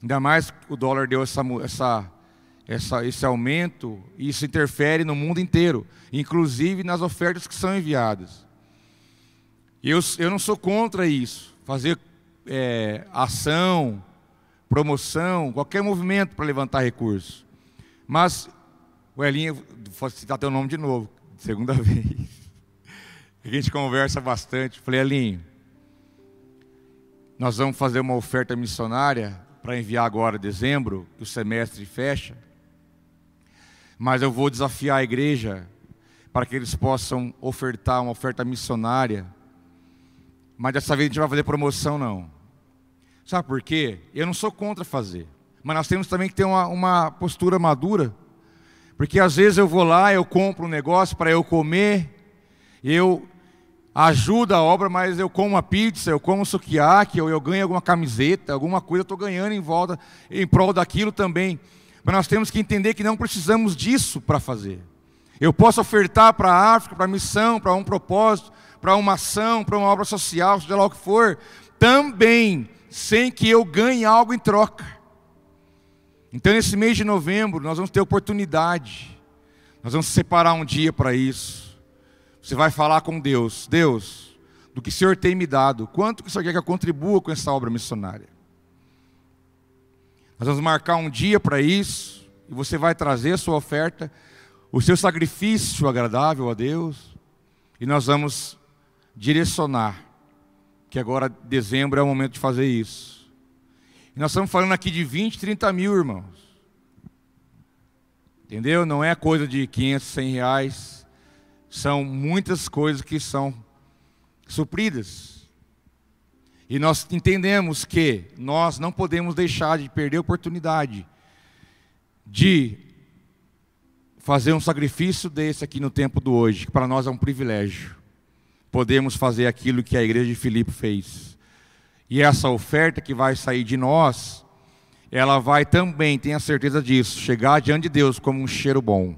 Ainda mais o dólar deu essa, essa, essa, esse aumento, e isso interfere no mundo inteiro, inclusive nas ofertas que são enviadas. Eu, eu não sou contra isso, fazer é, ação, promoção, qualquer movimento para levantar recursos. Mas, o Elinho, vou citar teu nome de novo, segunda vez. A gente conversa bastante. Falei, Alinho, nós vamos fazer uma oferta missionária para enviar agora em dezembro, que o semestre fecha. Mas eu vou desafiar a igreja para que eles possam ofertar uma oferta missionária. Mas dessa vez a gente não vai fazer promoção, não. Sabe por quê? Eu não sou contra fazer. Mas nós temos também que ter uma, uma postura madura. Porque às vezes eu vou lá, eu compro um negócio para eu comer, eu ajudo a obra, mas eu como uma pizza, eu como um ou eu ganho alguma camiseta, alguma coisa, eu estou ganhando em volta, em prol daquilo também. Mas nós temos que entender que não precisamos disso para fazer. Eu posso ofertar para a África, para a missão, para um propósito, para uma ação, para uma obra social, seja lá o que for, também sem que eu ganhe algo em troca. Então, nesse mês de novembro, nós vamos ter oportunidade, nós vamos separar um dia para isso. Você vai falar com Deus: Deus, do que o Senhor tem me dado, quanto que o Senhor quer que eu contribua com essa obra missionária? Nós vamos marcar um dia para isso, e você vai trazer a sua oferta o seu sacrifício agradável a Deus, e nós vamos direcionar, que agora dezembro é o momento de fazer isso. E nós estamos falando aqui de 20, 30 mil, irmãos. Entendeu? Não é coisa de 500, 100 reais. São muitas coisas que são supridas. E nós entendemos que nós não podemos deixar de perder a oportunidade de fazer um sacrifício desse aqui no tempo do hoje, que para nós é um privilégio. Podemos fazer aquilo que a igreja de Filipe fez. E essa oferta que vai sair de nós, ela vai também, tenha certeza disso, chegar diante de Deus como um cheiro bom,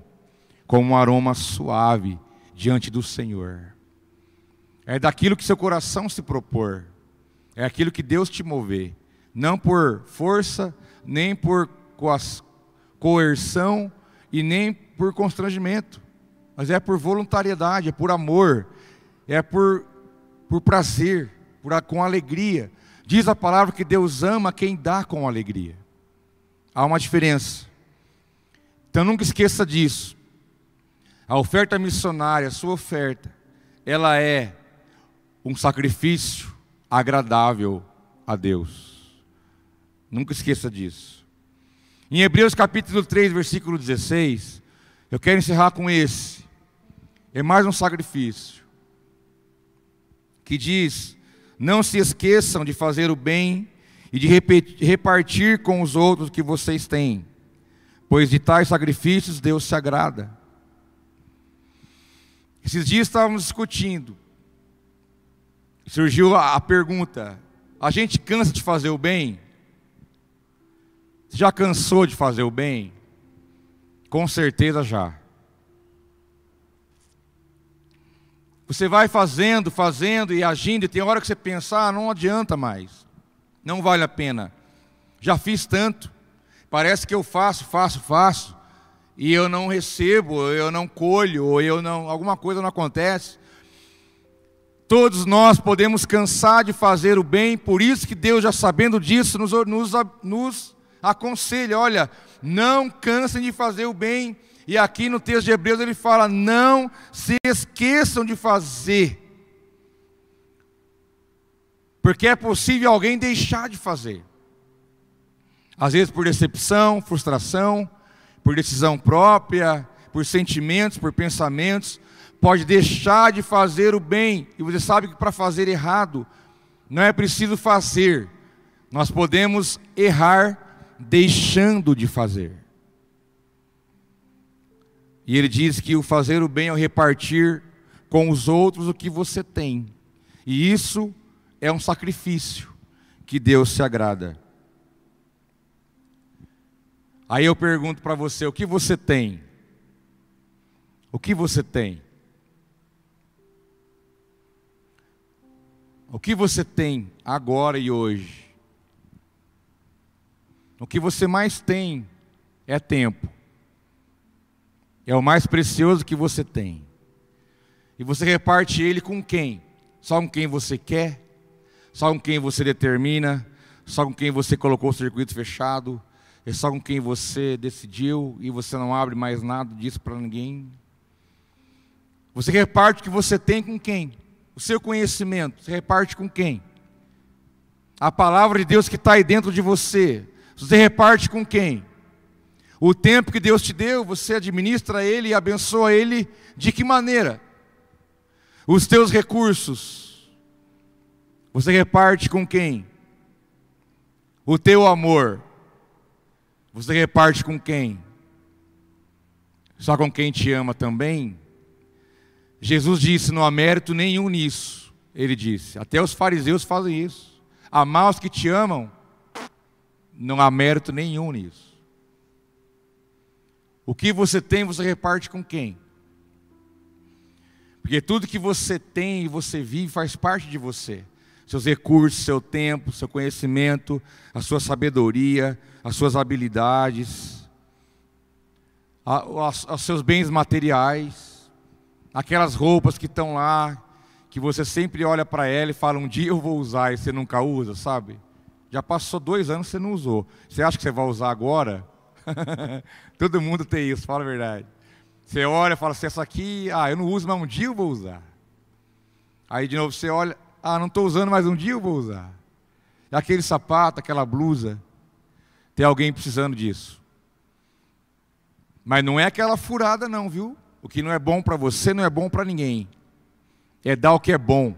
como um aroma suave diante do Senhor. É daquilo que seu coração se propor, é aquilo que Deus te mover, não por força, nem por coerção e nem por constrangimento, mas é por voluntariedade, é por amor, é por, por prazer, por, com alegria. Diz a palavra que Deus ama quem dá com alegria. Há uma diferença. Então nunca esqueça disso. A oferta missionária, a sua oferta, ela é um sacrifício agradável a Deus. Nunca esqueça disso. Em Hebreus capítulo 3, versículo 16, eu quero encerrar com esse. É mais um sacrifício. Que diz: Não se esqueçam de fazer o bem e de repartir com os outros o que vocês têm, pois de tais sacrifícios Deus se agrada. Esses dias estávamos discutindo, surgiu a pergunta: a gente cansa de fazer o bem? Já cansou de fazer o bem? Com certeza já. Você vai fazendo, fazendo e agindo, e tem hora que você pensa, ah, não adianta mais, não vale a pena. Já fiz tanto, parece que eu faço, faço, faço, e eu não recebo, eu não colho, ou eu não, alguma coisa não acontece. Todos nós podemos cansar de fazer o bem, por isso que Deus, já sabendo disso, nos, nos, nos aconselha: olha, não cansem de fazer o bem. E aqui no texto de Hebreus ele fala: não se esqueçam de fazer. Porque é possível alguém deixar de fazer. Às vezes por decepção, frustração, por decisão própria, por sentimentos, por pensamentos, pode deixar de fazer o bem. E você sabe que para fazer errado, não é preciso fazer. Nós podemos errar deixando de fazer. E ele diz que o fazer o bem é o repartir com os outros o que você tem. E isso é um sacrifício que Deus se agrada. Aí eu pergunto para você: o que você tem? O que você tem? O que você tem agora e hoje? O que você mais tem é tempo. É o mais precioso que você tem. E você reparte ele com quem? Só com quem você quer? Só com quem você determina? Só com quem você colocou o circuito fechado? É só com quem você decidiu e você não abre mais nada disso para ninguém? Você reparte o que você tem com quem? O seu conhecimento, você reparte com quem? A palavra de Deus que está aí dentro de você, Você reparte com quem? O tempo que Deus te deu, você administra ele e abençoa ele de que maneira? Os teus recursos, você reparte com quem? O teu amor, você reparte com quem? Só com quem te ama também? Jesus disse: não há mérito nenhum nisso. Ele disse: até os fariseus fazem isso. Amar os que te amam, não há mérito nenhum nisso. O que você tem, você reparte com quem? Porque tudo que você tem e você vive faz parte de você. Seus recursos, seu tempo, seu conhecimento, a sua sabedoria, as suas habilidades, os seus bens materiais, aquelas roupas que estão lá, que você sempre olha para ela e fala: um dia eu vou usar e você nunca usa, sabe? Já passou dois anos que você não usou. Você acha que você vai usar agora? Todo mundo tem isso, fala a verdade. Você olha e fala assim, essa aqui, ah, eu não uso, mas um dia eu vou usar. Aí de novo você olha, ah, não estou usando, mas um dia eu vou usar. Aquele sapato, aquela blusa, tem alguém precisando disso. Mas não é aquela furada não, viu? O que não é bom para você não é bom para ninguém. É dar o que é bom.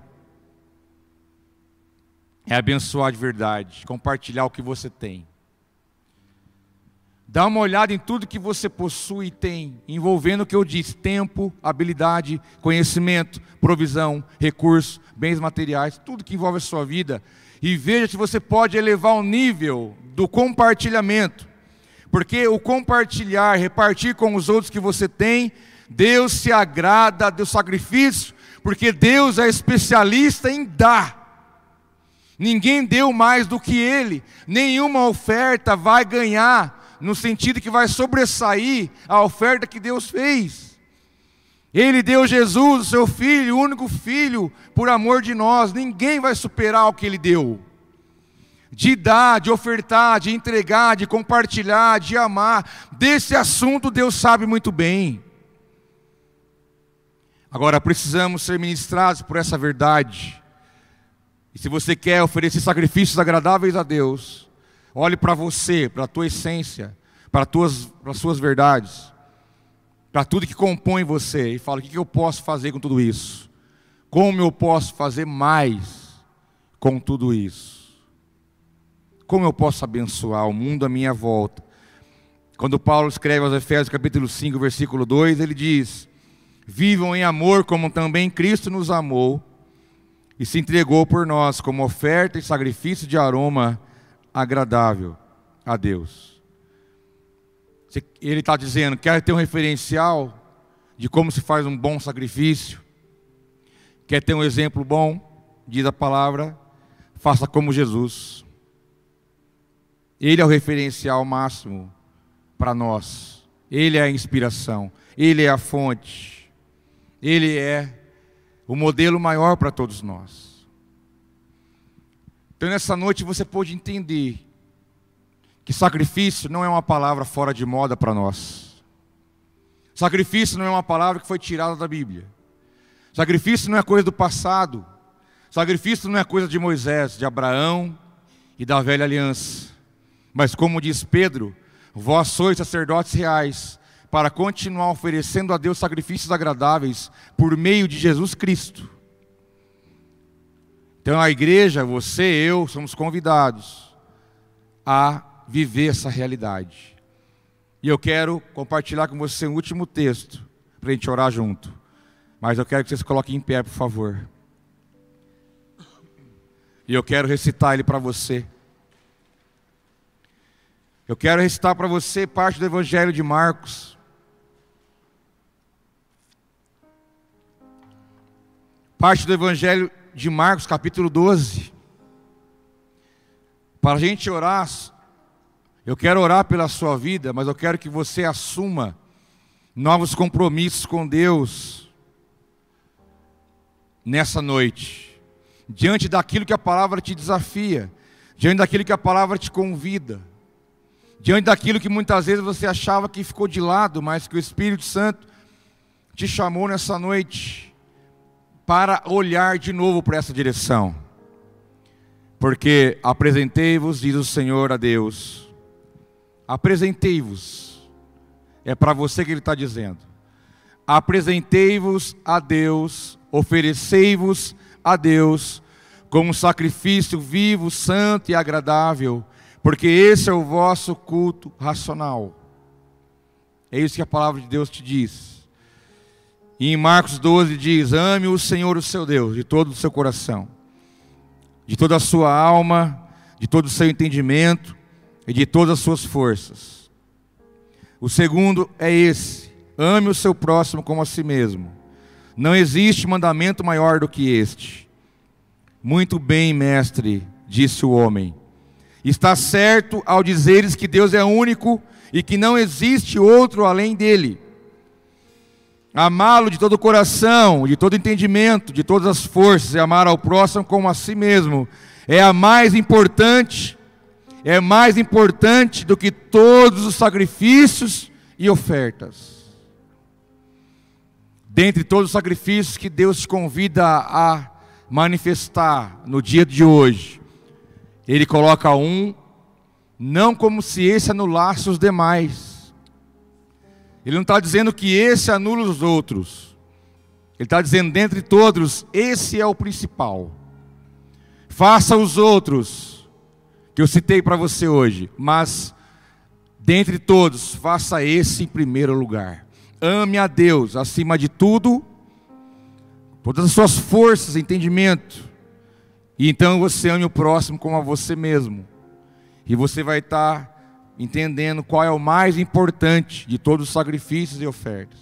É abençoar de verdade, compartilhar o que você tem. Dá uma olhada em tudo que você possui e tem, envolvendo o que eu disse: tempo, habilidade, conhecimento, provisão, recursos, bens materiais, tudo que envolve a sua vida. E veja se você pode elevar o nível do compartilhamento. Porque o compartilhar, repartir com os outros que você tem, Deus se agrada do sacrifício, porque Deus é especialista em dar. Ninguém deu mais do que Ele, nenhuma oferta vai ganhar no sentido que vai sobressair a oferta que Deus fez. Ele deu Jesus, o seu filho, o único filho, por amor de nós. Ninguém vai superar o que ele deu. De dar, de ofertar, de entregar, de compartilhar, de amar. Desse assunto Deus sabe muito bem. Agora precisamos ser ministrados por essa verdade. E se você quer oferecer sacrifícios agradáveis a Deus, Olhe para você, para a tua essência, para, tuas, as suas verdades, para tudo que compõe você e fala: o que eu posso fazer com tudo isso? Como eu posso fazer mais com tudo isso? Como eu posso abençoar o mundo à minha volta? Quando Paulo escreve aos Efésios capítulo 5, versículo 2, ele diz: Vivam em amor como também Cristo nos amou e se entregou por nós como oferta e sacrifício de aroma agradável a Deus. Ele está dizendo: quer ter um referencial de como se faz um bom sacrifício? Quer ter um exemplo bom? Diz a palavra: faça como Jesus. Ele é o referencial máximo para nós. Ele é a inspiração. Ele é a fonte. Ele é o modelo maior para todos nós. Então, nessa noite você pode entender que sacrifício não é uma palavra fora de moda para nós. Sacrifício não é uma palavra que foi tirada da Bíblia. Sacrifício não é coisa do passado. Sacrifício não é coisa de Moisés, de Abraão e da velha aliança. Mas como diz Pedro, vós sois sacerdotes reais para continuar oferecendo a Deus sacrifícios agradáveis por meio de Jesus Cristo. Então a igreja, você, eu, somos convidados a viver essa realidade. E eu quero compartilhar com você um último texto para a gente orar junto. Mas eu quero que você se coloque em pé, por favor. E eu quero recitar ele para você. Eu quero recitar para você parte do Evangelho de Marcos. Parte do Evangelho de Marcos, capítulo 12. Para a gente orar, eu quero orar pela sua vida, mas eu quero que você assuma novos compromissos com Deus nessa noite, diante daquilo que a palavra te desafia, diante daquilo que a palavra te convida, diante daquilo que muitas vezes você achava que ficou de lado, mas que o Espírito Santo te chamou nessa noite para olhar de novo para essa direção. Porque apresentei-vos, diz o Senhor a Deus, apresentei-vos. É para você que ele está dizendo. Apresentei-vos a Deus, oferecei-vos a Deus como um sacrifício vivo, santo e agradável, porque esse é o vosso culto racional. É isso que a palavra de Deus te diz. E em Marcos 12 diz: Ame o Senhor, o seu Deus, de todo o seu coração, de toda a sua alma, de todo o seu entendimento e de todas as suas forças. O segundo é esse: ame o seu próximo como a si mesmo. Não existe mandamento maior do que este. Muito bem, mestre, disse o homem. Está certo ao dizeres que Deus é único e que não existe outro além dele. Amá-lo de todo o coração, de todo entendimento, de todas as forças, e amar ao próximo como a si mesmo, é a mais importante é mais importante do que todos os sacrifícios e ofertas. Dentre todos os sacrifícios que Deus te convida a manifestar no dia de hoje, Ele coloca um, não como se esse anulasse os demais. Ele não está dizendo que esse anula os outros. Ele está dizendo, dentre todos, esse é o principal. Faça os outros que eu citei para você hoje, mas dentre todos, faça esse em primeiro lugar. Ame a Deus acima de tudo, todas as suas forças, entendimento. E então você ame o próximo como a você mesmo. E você vai estar tá entendendo qual é o mais importante de todos os sacrifícios e ofertas.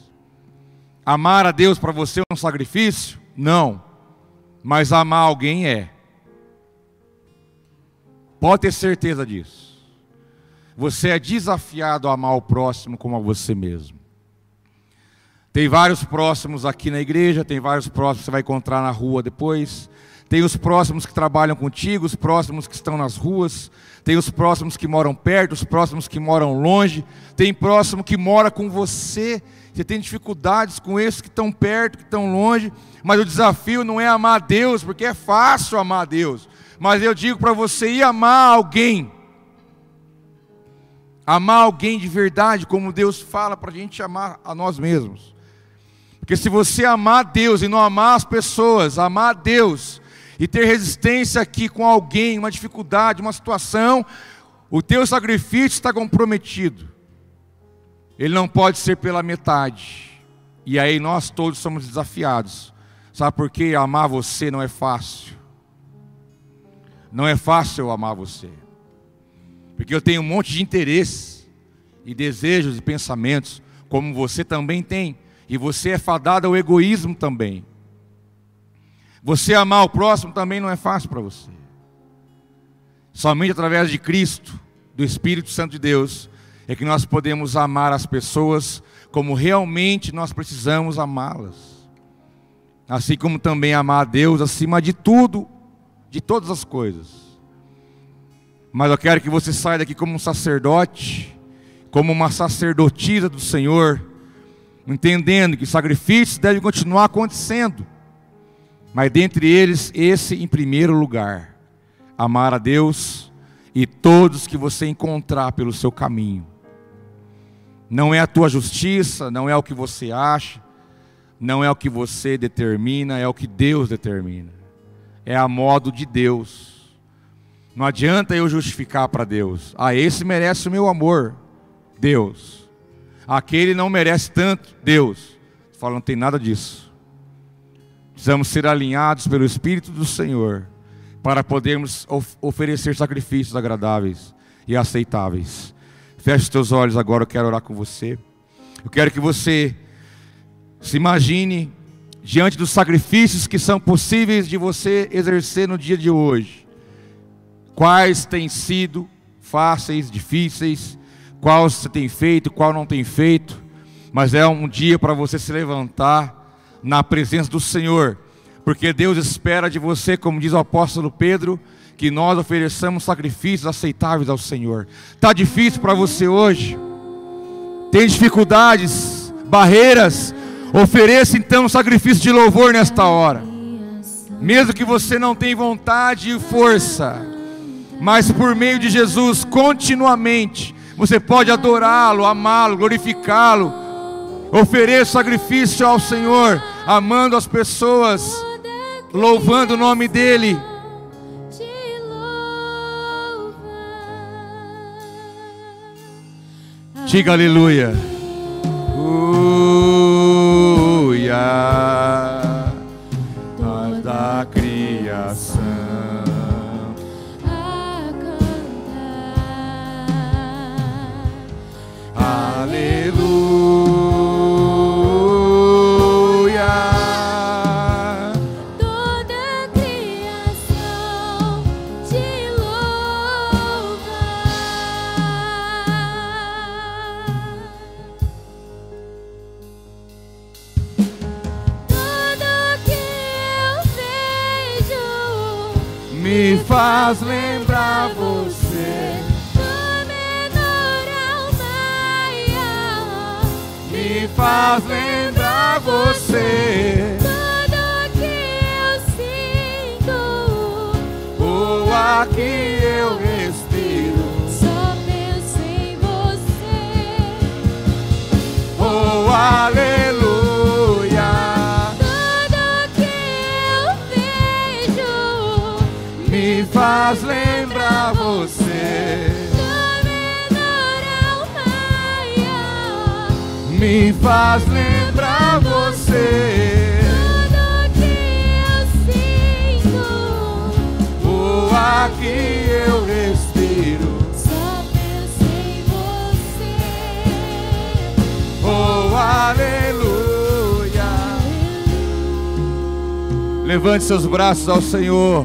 Amar a Deus para você é um sacrifício? Não. Mas amar alguém é. Pode ter certeza disso. Você é desafiado a amar o próximo como a você mesmo. Tem vários próximos aqui na igreja, tem vários próximos que você vai encontrar na rua depois. Tem os próximos que trabalham contigo, os próximos que estão nas ruas, tem os próximos que moram perto, os próximos que moram longe, tem próximo que mora com você. Você tem dificuldades com esses que estão perto, que estão longe, mas o desafio não é amar a Deus, porque é fácil amar a Deus. Mas eu digo para você ir amar alguém. Amar alguém de verdade, como Deus fala para a gente amar a nós mesmos. Porque se você amar Deus e não amar as pessoas, amar Deus e ter resistência aqui com alguém, uma dificuldade, uma situação, o teu sacrifício está comprometido. Ele não pode ser pela metade. E aí nós todos somos desafiados. Sabe por quê? Amar você não é fácil. Não é fácil eu amar você. Porque eu tenho um monte de interesses e desejos e pensamentos, como você também tem. E você é fadado ao egoísmo também. Você amar o próximo também não é fácil para você. Somente através de Cristo, do Espírito Santo de Deus, é que nós podemos amar as pessoas como realmente nós precisamos amá-las. Assim como também amar a Deus acima de tudo de todas as coisas. Mas eu quero que você saia daqui como um sacerdote, como uma sacerdotisa do Senhor, entendendo que sacrifícios devem continuar acontecendo, mas dentre eles, esse em primeiro lugar: amar a Deus e todos que você encontrar pelo seu caminho. Não é a tua justiça, não é o que você acha, não é o que você determina, é o que Deus determina é a modo de Deus. Não adianta eu justificar para Deus. Ah, esse merece o meu amor. Deus. Aquele não merece tanto. Deus. Fala, não tem nada disso. Precisamos ser alinhados pelo Espírito do Senhor para podermos of oferecer sacrifícios agradáveis e aceitáveis. Feche os teus olhos agora, eu quero orar com você. Eu quero que você se imagine diante dos sacrifícios que são possíveis de você exercer no dia de hoje. Quais têm sido fáceis, difíceis, qual você tem feito, qual não tem feito, mas é um dia para você se levantar na presença do Senhor, porque Deus espera de você, como diz o apóstolo Pedro, que nós ofereçamos sacrifícios aceitáveis ao Senhor. Está difícil para você hoje? Tem dificuldades, barreiras, Ofereça então um sacrifício de louvor nesta hora. Mesmo que você não tenha vontade e força, mas por meio de Jesus, continuamente, Você pode adorá-lo, amá-lo, glorificá-lo. Ofereça sacrifício ao Senhor, amando as pessoas, louvando o nome dEle. Diga aleluia. Aleluia. Faz lembrar você. do menor ao maior. Me faz lembrar você. Tudo que eu sinto, O ar que eu respiro. só penso em você. Oh, aleluia. Faz lembrar você. Me faz lembrar você. Tudo que eu sinto, O ar que eu respiro. só penso em você. Oh, aleluia. Levante seus braços ao Senhor.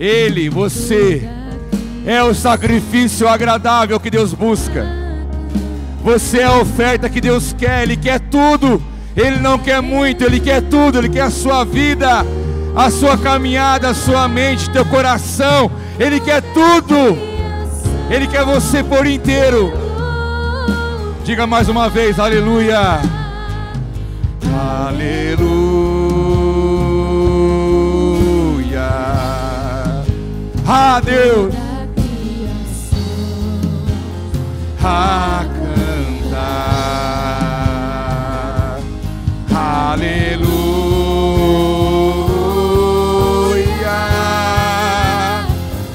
Ele, você, é o sacrifício agradável que Deus busca. Você é a oferta que Deus quer, Ele quer tudo. Ele não quer muito, Ele quer tudo. Ele quer a sua vida, a sua caminhada, a sua mente, teu coração. Ele quer tudo. Ele quer você por inteiro. Diga mais uma vez, aleluia. Aleluia. Ah, Deus. A cantar. Aleluia.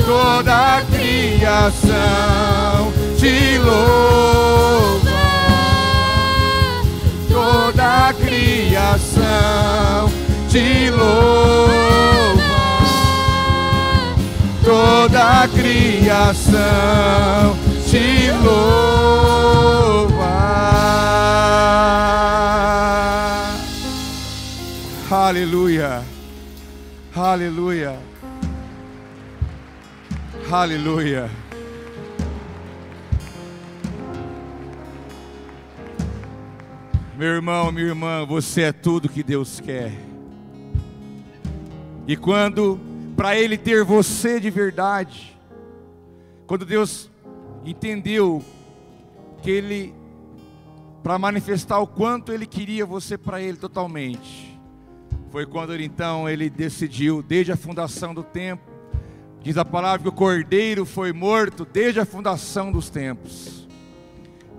Toda a criação te louva. Toda a criação te louva. Toda a criação te louva. Aleluia. Aleluia. Aleluia. Meu irmão, minha irmã, você é tudo que Deus quer. E quando, para Ele ter você de verdade, quando Deus entendeu que Ele, para manifestar o quanto Ele queria você para Ele totalmente, foi quando Ele então Ele decidiu, desde a fundação do tempo, diz a palavra que o Cordeiro foi morto desde a fundação dos tempos.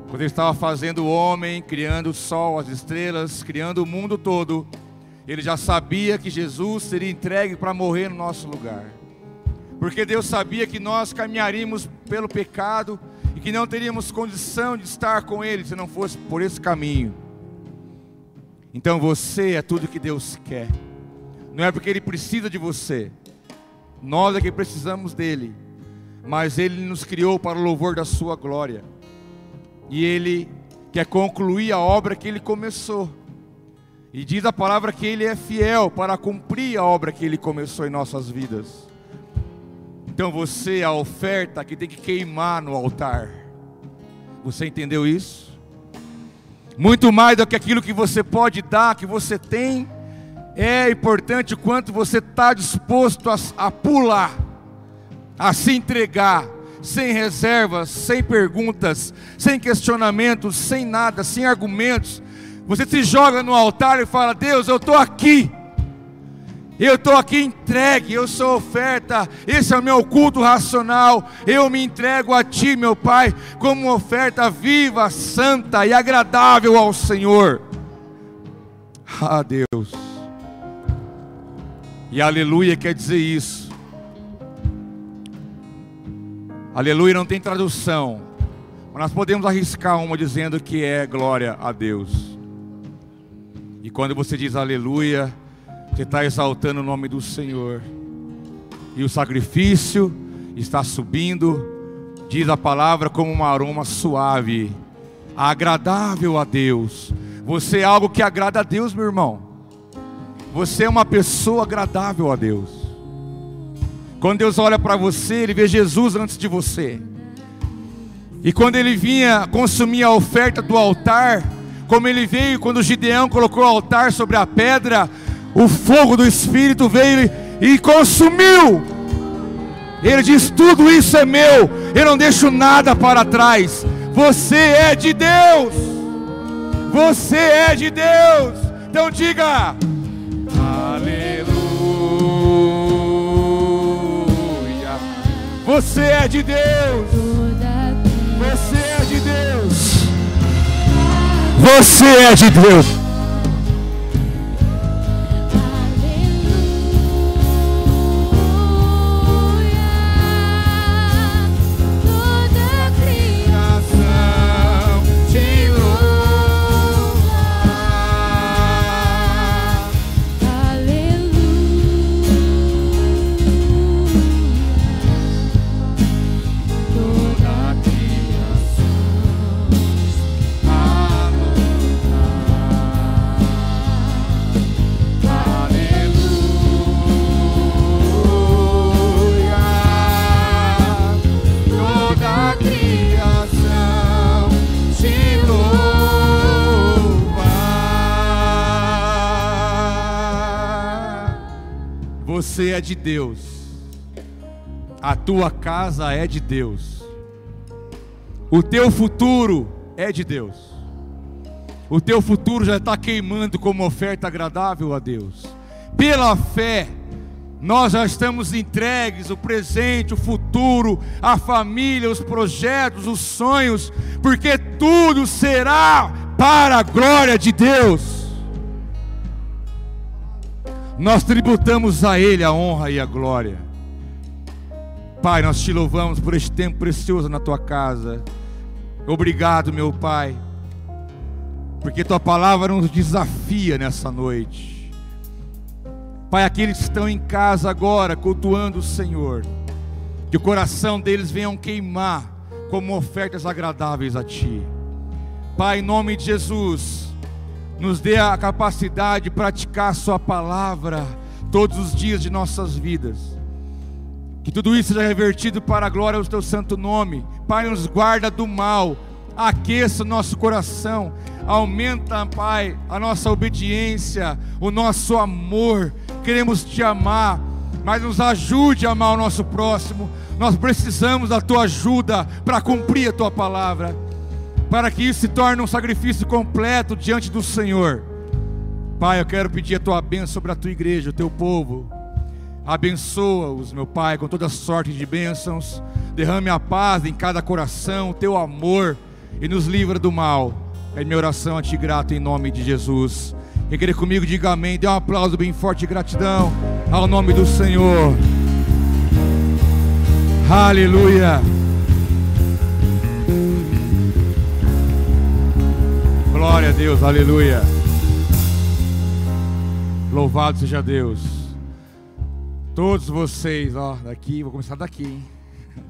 Quando ele estava fazendo o homem, criando o sol, as estrelas, criando o mundo todo, ele já sabia que Jesus seria entregue para morrer no nosso lugar. Porque Deus sabia que nós caminharíamos pelo pecado e que não teríamos condição de estar com Ele se não fosse por esse caminho. Então você é tudo que Deus quer. Não é porque Ele precisa de você, nós é que precisamos dele, mas Ele nos criou para o louvor da Sua glória. E Ele quer concluir a obra que Ele começou. E diz a palavra que Ele é fiel para cumprir a obra que Ele começou em nossas vidas. Então você é a oferta que tem que queimar no altar. Você entendeu isso? Muito mais do que aquilo que você pode dar, que você tem, é importante o quanto você está disposto a, a pular, a se entregar, sem reservas, sem perguntas, sem questionamentos, sem nada, sem argumentos. Você se joga no altar e fala: Deus, eu estou aqui. Eu estou aqui entregue, eu sou oferta, esse é o meu culto racional. Eu me entrego a Ti, meu Pai, como oferta viva, santa e agradável ao Senhor. Ah, Deus. E aleluia quer dizer isso. Aleluia não tem tradução, mas nós podemos arriscar uma dizendo que é glória a Deus. E quando você diz aleluia, você está exaltando o nome do Senhor. E o sacrifício está subindo, diz a palavra, como um aroma suave, agradável a Deus. Você é algo que agrada a Deus, meu irmão. Você é uma pessoa agradável a Deus. Quando Deus olha para você, Ele vê Jesus antes de você. E quando Ele vinha consumir a oferta do altar, como Ele veio quando Gideão colocou o altar sobre a pedra, o fogo do Espírito veio e consumiu. Ele diz: Tudo isso é meu, eu não deixo nada para trás. Você é de Deus, você é de Deus. Então diga: Aleluia. Você é de Deus, você é de Deus. É de Deus. A tua casa é de Deus. O teu futuro é de Deus. O teu futuro já está queimando como oferta agradável a Deus. Pela fé, nós já estamos entregues, o presente, o futuro, a família, os projetos, os sonhos, porque tudo será para a glória de Deus. Nós tributamos a Ele a honra e a glória. Pai, nós te louvamos por este tempo precioso na tua casa. Obrigado, meu Pai, porque tua palavra nos desafia nessa noite. Pai, aqueles que estão em casa agora, cultuando o Senhor, que o coração deles venham queimar como ofertas agradáveis a Ti. Pai, em nome de Jesus, nos dê a capacidade de praticar Sua palavra todos os dias de nossas vidas. Que tudo isso seja revertido para a glória do Teu santo nome. Pai, nos guarda do mal, aqueça o nosso coração, aumenta, Pai, a nossa obediência, o nosso amor. Queremos Te amar, mas nos ajude a amar o nosso próximo. Nós precisamos da Tua ajuda para cumprir a Tua palavra, para que isso se torne um sacrifício completo diante do Senhor. Pai, eu quero pedir a Tua bênção sobre a Tua igreja, o Teu povo. Abençoa-os, meu Pai, com toda sorte de bênçãos. Derrame a paz em cada coração, o teu amor e nos livra do mal. É minha oração a ti grato em nome de Jesus. Quem querer comigo, diga amém. Dê um aplauso bem forte de gratidão ao nome do Senhor. Aleluia. Glória a Deus, aleluia. Louvado seja Deus. Todos vocês, ó, daqui, vou começar daqui, hein?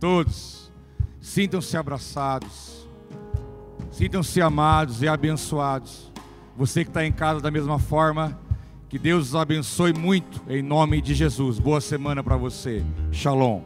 Todos, sintam-se abraçados, sintam-se amados e abençoados. Você que está em casa da mesma forma, que Deus os abençoe muito, em nome de Jesus. Boa semana para você. Shalom.